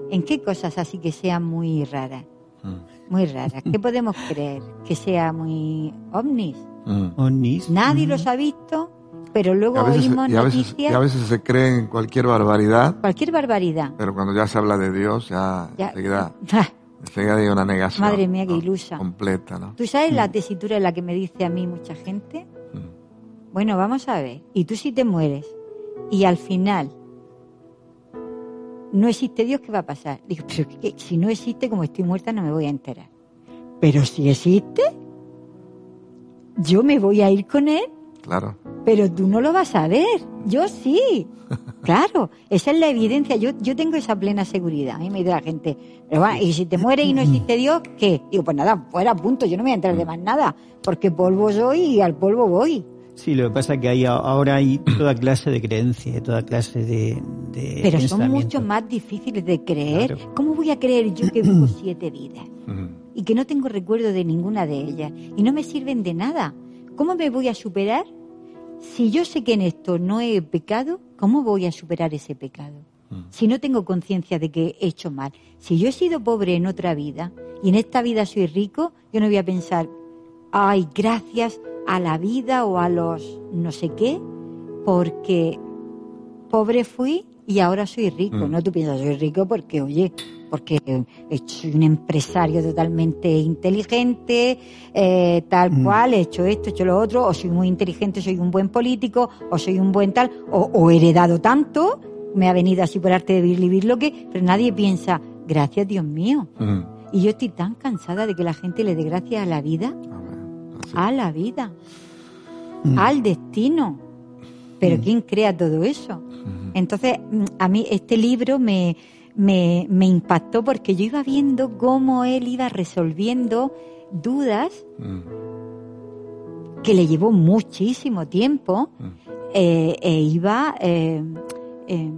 en qué cosas así que sean muy raras? Mm. Muy raras. ¿Qué podemos creer? Que sea muy ovnis. Mm. ¿Ovnis? Nadie los ha visto pero luego oímos y a veces, Y a veces se cree en cualquier barbaridad. Cualquier barbaridad. Pero cuando ya se habla de Dios, ya, ya enseguida, hay una negación. Madre mía, qué ilusa. Completa, ¿no? ¿Tú sabes la mm. tesitura en la que me dice a mí mucha gente? Mm. Bueno, vamos a ver. Y tú si te mueres y al final no existe Dios, ¿qué va a pasar? Digo, pero si no existe, como estoy muerta, no me voy a enterar. Pero si existe, yo me voy a ir con él. Claro pero tú no lo vas a ver. Yo sí. Claro, esa es la evidencia. Yo, yo tengo esa plena seguridad. A mí me dice la gente, y si te mueres y no existe Dios, ¿qué? Digo, pues nada, fuera, punto. Yo no me voy a entrar de más nada, porque polvo soy y al polvo voy. Sí, lo que pasa es que hay, ahora hay toda clase de creencias, toda clase de. Pero son mucho más difíciles de creer. ¿Cómo voy a creer yo que vivo siete vidas? y que no tengo recuerdo de ninguna de ellas y no me sirven de nada. ¿Cómo me voy a superar si yo sé que en esto no he pecado, ¿cómo voy a superar ese pecado? Mm. Si no tengo conciencia de que he hecho mal. Si yo he sido pobre en otra vida y en esta vida soy rico, yo no voy a pensar, ay, gracias a la vida o a los no sé qué, porque pobre fui y ahora soy rico. Mm. No tú piensas, soy rico porque, oye, porque soy un empresario totalmente inteligente, eh, tal Mm. cual, he hecho esto, he hecho lo otro, o soy muy inteligente, soy un buen político, o soy un buen tal, o, o he heredado tanto, me ha venido así por arte de vivir lo que, pero nadie piensa, gracias Dios mío. Mm. Y yo estoy tan cansada de que la gente le dé gracias a la vida, a la vida, al destino. Pero ¿quién crea todo eso? Entonces, mm, a mí este libro me, me, me impactó porque yo iba viendo cómo él iba resolviendo dudas Mm. que le llevó muchísimo tiempo Mm. eh, e iba eh, eh,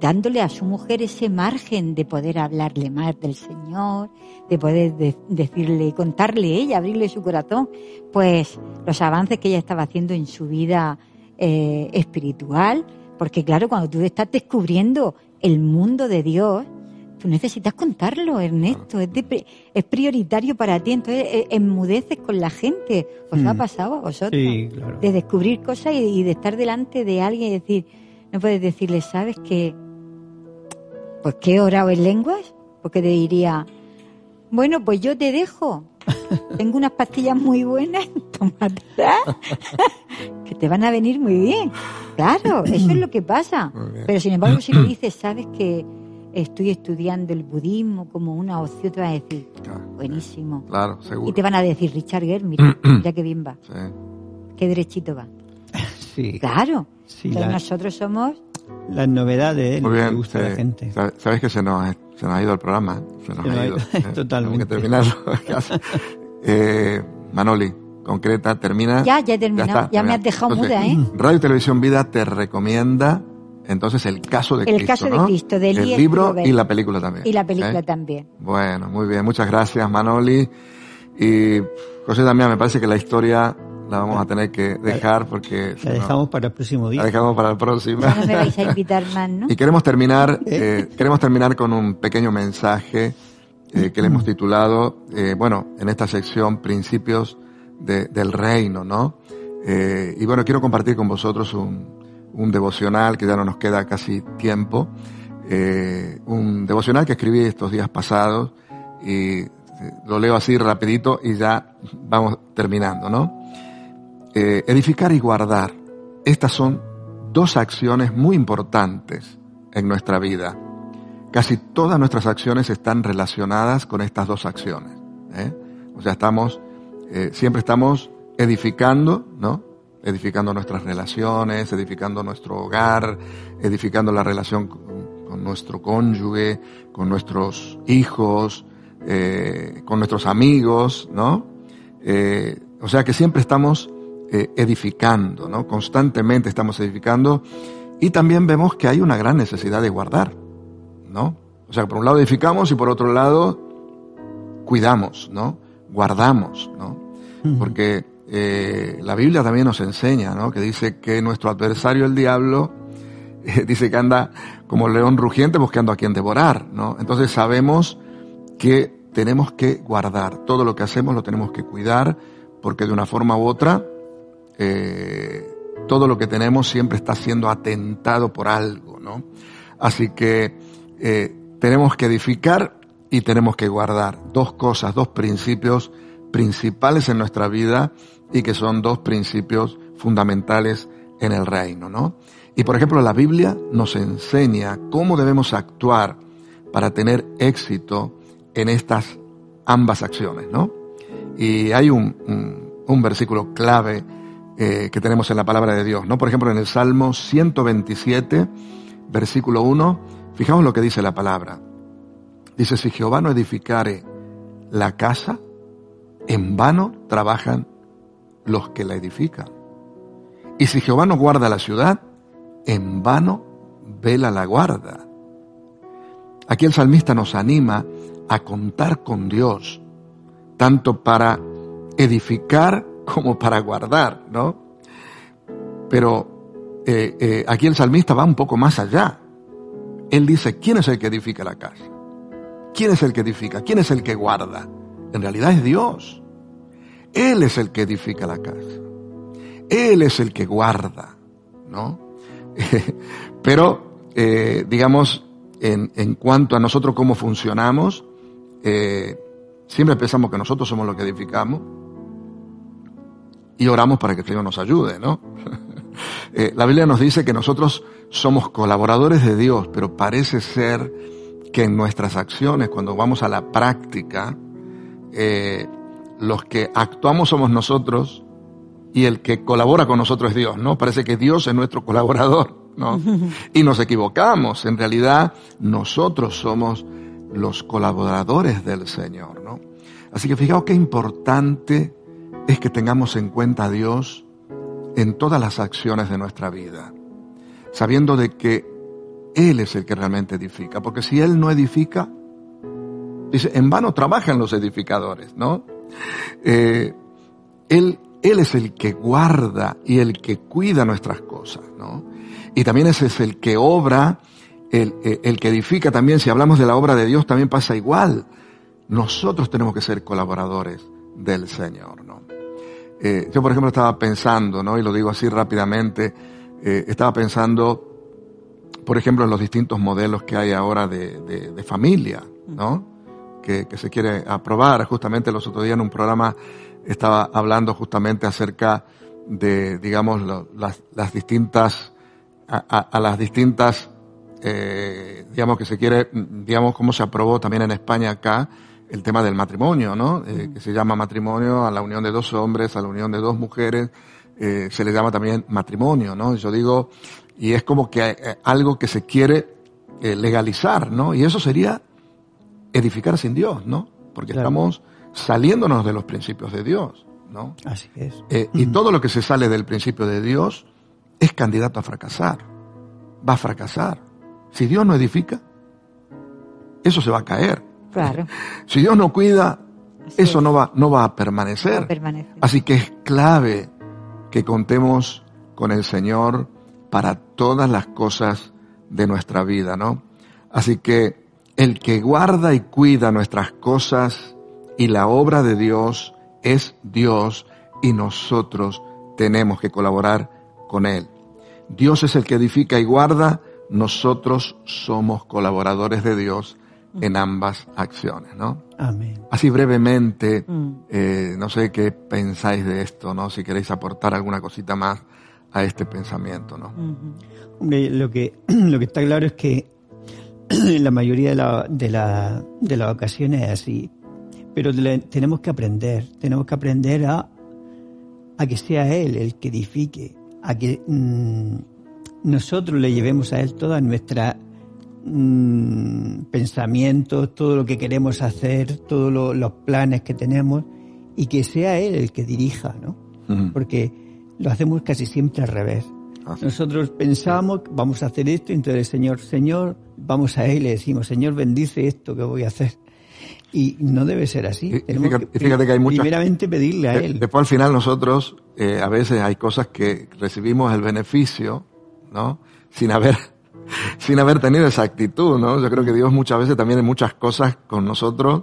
dándole a su mujer ese margen de poder hablarle más del Señor, de poder de- decirle, contarle ella, abrirle su corazón, pues los avances que ella estaba haciendo en su vida espiritual, porque claro, cuando tú estás descubriendo el mundo de Dios, tú necesitas contarlo, Ernesto, es, de es prioritario para ti, entonces eh, enmudeces con la gente, ¿os ha Mm. pasado a vosotros? Sí, claro. de descubrir cosas y, y de estar delante de alguien y decir, no puedes decirle, ¿sabes qué? Pues que he orado en lenguas, porque te diría, bueno, pues yo te dejo. Tengo unas pastillas muy buenas, tómatelas, que te van a venir muy bien. Claro, eso es lo que pasa. Pero sin embargo, si le dices, ¿sabes que estoy estudiando el budismo como una opción? Te van a decir, buenísimo. Claro, Y seguro. te van a decir, Richard Gere, mira, ya que bien va, Sí. qué derechito va. Sí, Claro. sí, Entonces la- nosotros somos las novedades, Muy lo que bien. gusta a la eh, gente. sabe- Sabes que se nos, se nos ha ido el programa. Se nos Se ha ido. ido, eh, totalmente. Que terminarlo. eh, Manoli, concreta, termina. Ya, ya he terminado. está, Ya me has dejado Entonces, muda, ¿eh? Radio y Televisión Vida te recomienda entonces el caso de El Cristo. caso de ¿no? Cristo, de El Elías libro Robert. y la película también. Y la película ¿eh? también. Bueno, muy bien. Muchas gracias, Manoli. Y José Damián, me parece que la historia la vamos a tener que dejar porque La no, dejamos para el próximo la día. dejamos para el próximo. Ya no me vais a invitar más, ¿no? Y queremos terminar, eh, queremos terminar con un pequeño mensaje eh, que le hemos titulado, eh, bueno, en esta sección Principios de- del Reino, ¿no? Eh, y bueno, quiero compartir con vosotros un, un devocional que ya no nos queda casi tiempo, eh, un devocional que escribí estos días pasados y eh, lo leo así rapidito y ya vamos terminando, ¿no? Eh, edificar y guardar. Estas son dos acciones muy importantes en nuestra vida. Casi todas nuestras acciones están relacionadas con estas dos acciones. ¿eh? O sea, estamos, eh, siempre estamos edificando, ¿no? Edificando nuestras relaciones, edificando nuestro hogar, edificando la relación con, nuestro cónyuge, con nuestros hijos, con nuestros amigos, ¿no? O sea que siempre estamos eh, edificando, ¿no? Constantemente estamos edificando y también vemos que hay una gran necesidad de guardar, ¿no? O sea, por un lado edificamos y por otro lado cuidamos, ¿no? Guardamos, ¿no? Porque eh, la Biblia también nos enseña, ¿no? Que dice que nuestro adversario, el diablo, eh, dice que anda como león rugiente buscando a quien devorar, ¿no? Entonces sabemos que tenemos que guardar. Todo lo que hacemos lo tenemos que cuidar porque de una forma u otra eh, todo lo que tenemos siempre está siendo atentado por algo, ¿no? Así que eh, tenemos que edificar y tenemos que guardar dos cosas, dos principios principales en nuestra vida y que son dos principios fundamentales en el reino, ¿no? Y por ejemplo, la Biblia nos enseña cómo debemos actuar para tener éxito en estas ambas acciones, ¿no? Y hay un, un, un versículo clave eh, que tenemos en la palabra de Dios, ¿no? Por ejemplo, en el Salmo 127, versículo 1, fijaos lo que dice la palabra. Dice, si Jehová no edificare la casa, en vano trabajan los que la edifican. Y si Jehová no guarda la ciudad, en vano vela la guarda. Aquí el salmista nos anima a contar con Dios, tanto para edificar como para guardar, ¿no? Pero eh, eh, aquí el salmista va un poco más allá. Él dice, ¿quién es el que edifica la casa? ¿Quién es el que edifica? ¿Quién es el que guarda? En realidad es Dios. Él es el que edifica la casa. Él es el que guarda, ¿no? Pero, eh, digamos, en, cuanto a nosotros cómo funcionamos, siempre pensamos que nosotros somos los que edificamos y oramos para que el Señor nos ayude, ¿no? eh, la Biblia nos dice que nosotros somos colaboradores de Dios, pero parece ser que en nuestras acciones, cuando vamos a la práctica, eh, los que actuamos somos nosotros y el que colabora con nosotros es Dios, ¿no? Parece que Dios es nuestro colaborador, ¿no? Y nos equivocamos. En realidad, nosotros somos los colaboradores del Señor, ¿no? Así que fijaos qué importante es que tengamos en cuenta a Dios en todas las acciones de nuestra vida, sabiendo de que Él es el que realmente edifica, porque si Él no edifica, dice, en vano trabajan los edificadores, ¿no? Eh, él, él es el que guarda y el que cuida nuestras cosas, ¿no? Y también ese es el que obra, el, el que edifica también, si hablamos de la obra de Dios, también pasa igual. Nosotros tenemos que ser colaboradores del Señor, ¿no? Eh, yo, por ejemplo, estaba pensando, ¿no? Y lo digo así rápidamente, eh, estaba pensando, por ejemplo, en los distintos modelos que hay ahora de, de, familia, ¿no? Que, que, se quiere aprobar. Justamente los otros días en un programa estaba hablando justamente acerca de, digamos, las, las, distintas, a, las distintas, eh, digamos, que se quiere, digamos, cómo se aprobó también en España acá, el tema del matrimonio, ¿no? Eh, que se llama matrimonio a la unión de dos hombres, a la unión de dos mujeres, eh, se le llama también matrimonio, ¿no? Yo digo, y es como que eh, algo que se quiere eh, legalizar, ¿no? Y eso sería edificar sin Dios, ¿no? Porque claro. estamos saliéndonos de los principios de Dios, ¿no? Así es. Y todo lo que se sale del principio de Dios es candidato a fracasar. Va a fracasar. Si Dios no edifica, eso se va a caer. Claro. Si Dios no cuida, Así eso no va, no va a permanecer. No. Así que es clave que contemos con el Señor para todas las cosas de nuestra vida, ¿no? Así que el que guarda y cuida nuestras cosas y la obra de Dios es Dios y nosotros tenemos que colaborar con Él. Dios es el que edifica y guarda, nosotros somos colaboradores de Dios en ambas acciones, ¿no? Amén. Así brevemente, mm. eh, no sé qué pensáis de esto, ¿no? Si queréis aportar alguna cosita más a este pensamiento, ¿no? Hombre, lo que, lo que está claro es que la mayoría de, la, de, la, de las ocasiones es así, pero tenemos que aprender, tenemos que aprender a, a que sea Él el que edifique, a que mmm, nosotros le llevemos a Él toda nuestra mmm, pensamientos, todo lo que queremos hacer, todos lo, los planes que tenemos y que sea Él el que dirija, ¿no? Uh -huh. Porque lo hacemos casi siempre al revés. Ah, sí. Nosotros pensamos, vamos a hacer esto, entonces Señor, Señor, vamos a Él y le decimos, Señor, bendice esto que voy a hacer. Y no debe ser así. Y, fíjate, que, fíjate, que, hay muchas... Primeramente pedirle a Él. Después al final nosotros, eh, a veces hay cosas que recibimos el beneficio, ¿no? Sin haber sin haber tenido esa actitud, ¿no? Yo creo que Dios muchas veces también en muchas cosas con nosotros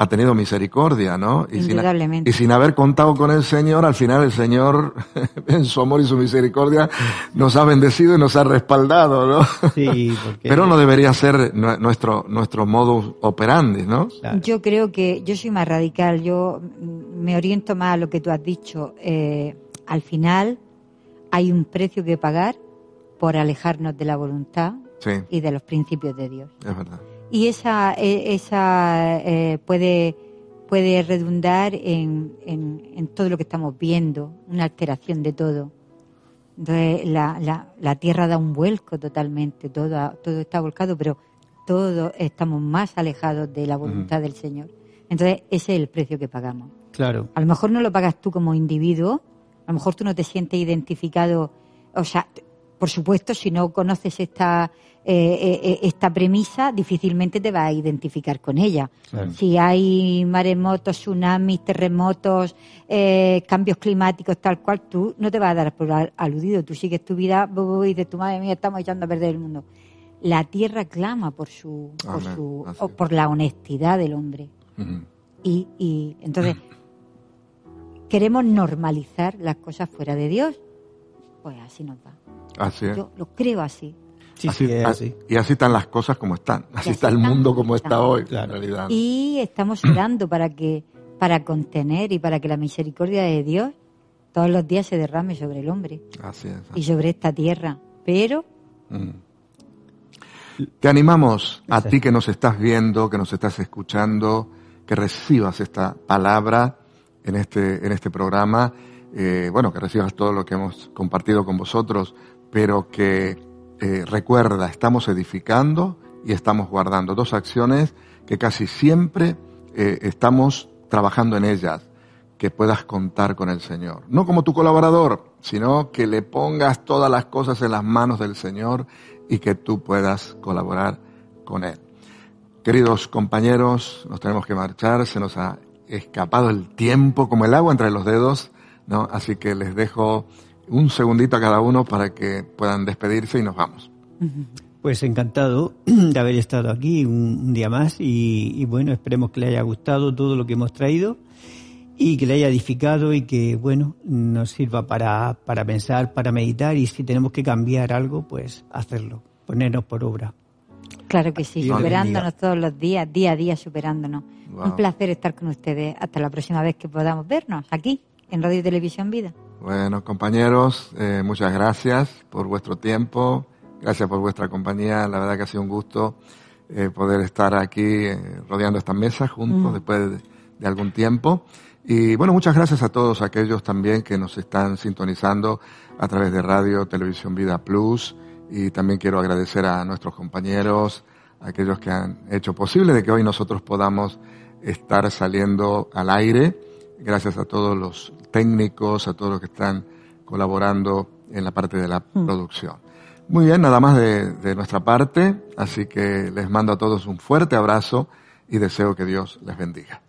ha tenido misericordia, ¿no? Y sin, y sin, haber contado con el Señor, al final el Señor, en su amor y su misericordia, nos ha bendecido y nos ha respaldado, ¿no? Sí, porque... Pero no debería ser nuestro, nuestro modus operandi, ¿no? Claro. Yo creo que, yo soy más radical, yo me oriento más a lo que tú has dicho. Eh, al final, hay un precio que pagar por alejarnos de la voluntad sí. y de los principios de Dios. Es verdad. Y esa, e, esa eh, puede, puede redundar en, en, en, todo lo que estamos viendo, una alteración de todo. Entonces, la, la, la tierra da un vuelco totalmente, todo, todo está volcado, pero todos estamos más alejados de la voluntad uh -huh. del Señor. Entonces, ese es el precio que pagamos. Claro. A lo mejor no lo pagas tú como individuo, a lo mejor tú no te sientes identificado, o sea, por supuesto, si no conoces esta, eh, eh, esta premisa, difícilmente te vas a identificar con ella. Si hay maremotos, tsunamis, terremotos, eh, cambios climáticos, tal cual, tú no te vas a dar por aludido. Tú sigues tu vida y de tu madre mía, estamos echando a perder el mundo. La tierra clama por su, por, su por la honestidad del hombre. y, y entonces queremos normalizar las cosas fuera de Dios, pues así nos va. Así es. Yo lo creo así. Sí, sí, así. Y así están las cosas como están. Así, está el mundo como está, hoy, en realidad. Y estamos orando para que, para contener y para que la misericordia de Dios todos los días se derrame sobre el hombre. Así es. Y sobre esta tierra. Pero. Mm. Te animamos a ti que nos estás viendo, que nos estás escuchando, que recibas esta palabra en este, en este programa. Eh, bueno, que recibas todo lo que hemos compartido con vosotros, pero que eh, recuerda, estamos edificando y estamos guardando dos acciones que casi siempre eh, estamos trabajando en ellas, que puedas contar con el Señor. No como tu colaborador, sino que le pongas todas las cosas en las manos del Señor y que tú puedas colaborar con Él. Queridos compañeros, nos tenemos que marchar, se nos ha escapado el tiempo como el agua entre los dedos, ¿no? Así que les dejo un segundito a cada uno para que puedan despedirse y nos vamos. Pues encantado de haber estado aquí un, día más y, bueno, esperemos que le haya gustado todo lo que hemos traído y que le haya edificado y que, bueno, nos sirva para, para pensar, para meditar y si tenemos que cambiar algo, pues hacerlo, ponernos por obra. Claro que sí, superándonos todos los días, día a día superándonos. Un placer estar con ustedes. Hasta la próxima vez que podamos vernos aquí en Radio y Televisión Vida. Bueno, compañeros, eh, muchas gracias por vuestro tiempo, gracias por vuestra compañía. La verdad que ha sido un gusto eh, poder estar aquí eh, rodeando esta mesa juntos mm. después de, algún tiempo. Y bueno, muchas gracias a todos aquellos también que nos están sintonizando a través de Radio Televisión Vida Plus. Y también quiero agradecer a nuestros compañeros, a aquellos que han hecho posible de que hoy nosotros podamos estar saliendo al aire gracias a todos los técnicos, a todos los que están colaborando en la parte de la mm. producción. Muy bien, nada más de, de nuestra parte, así que les mando a todos un fuerte abrazo y deseo que Dios les bendiga.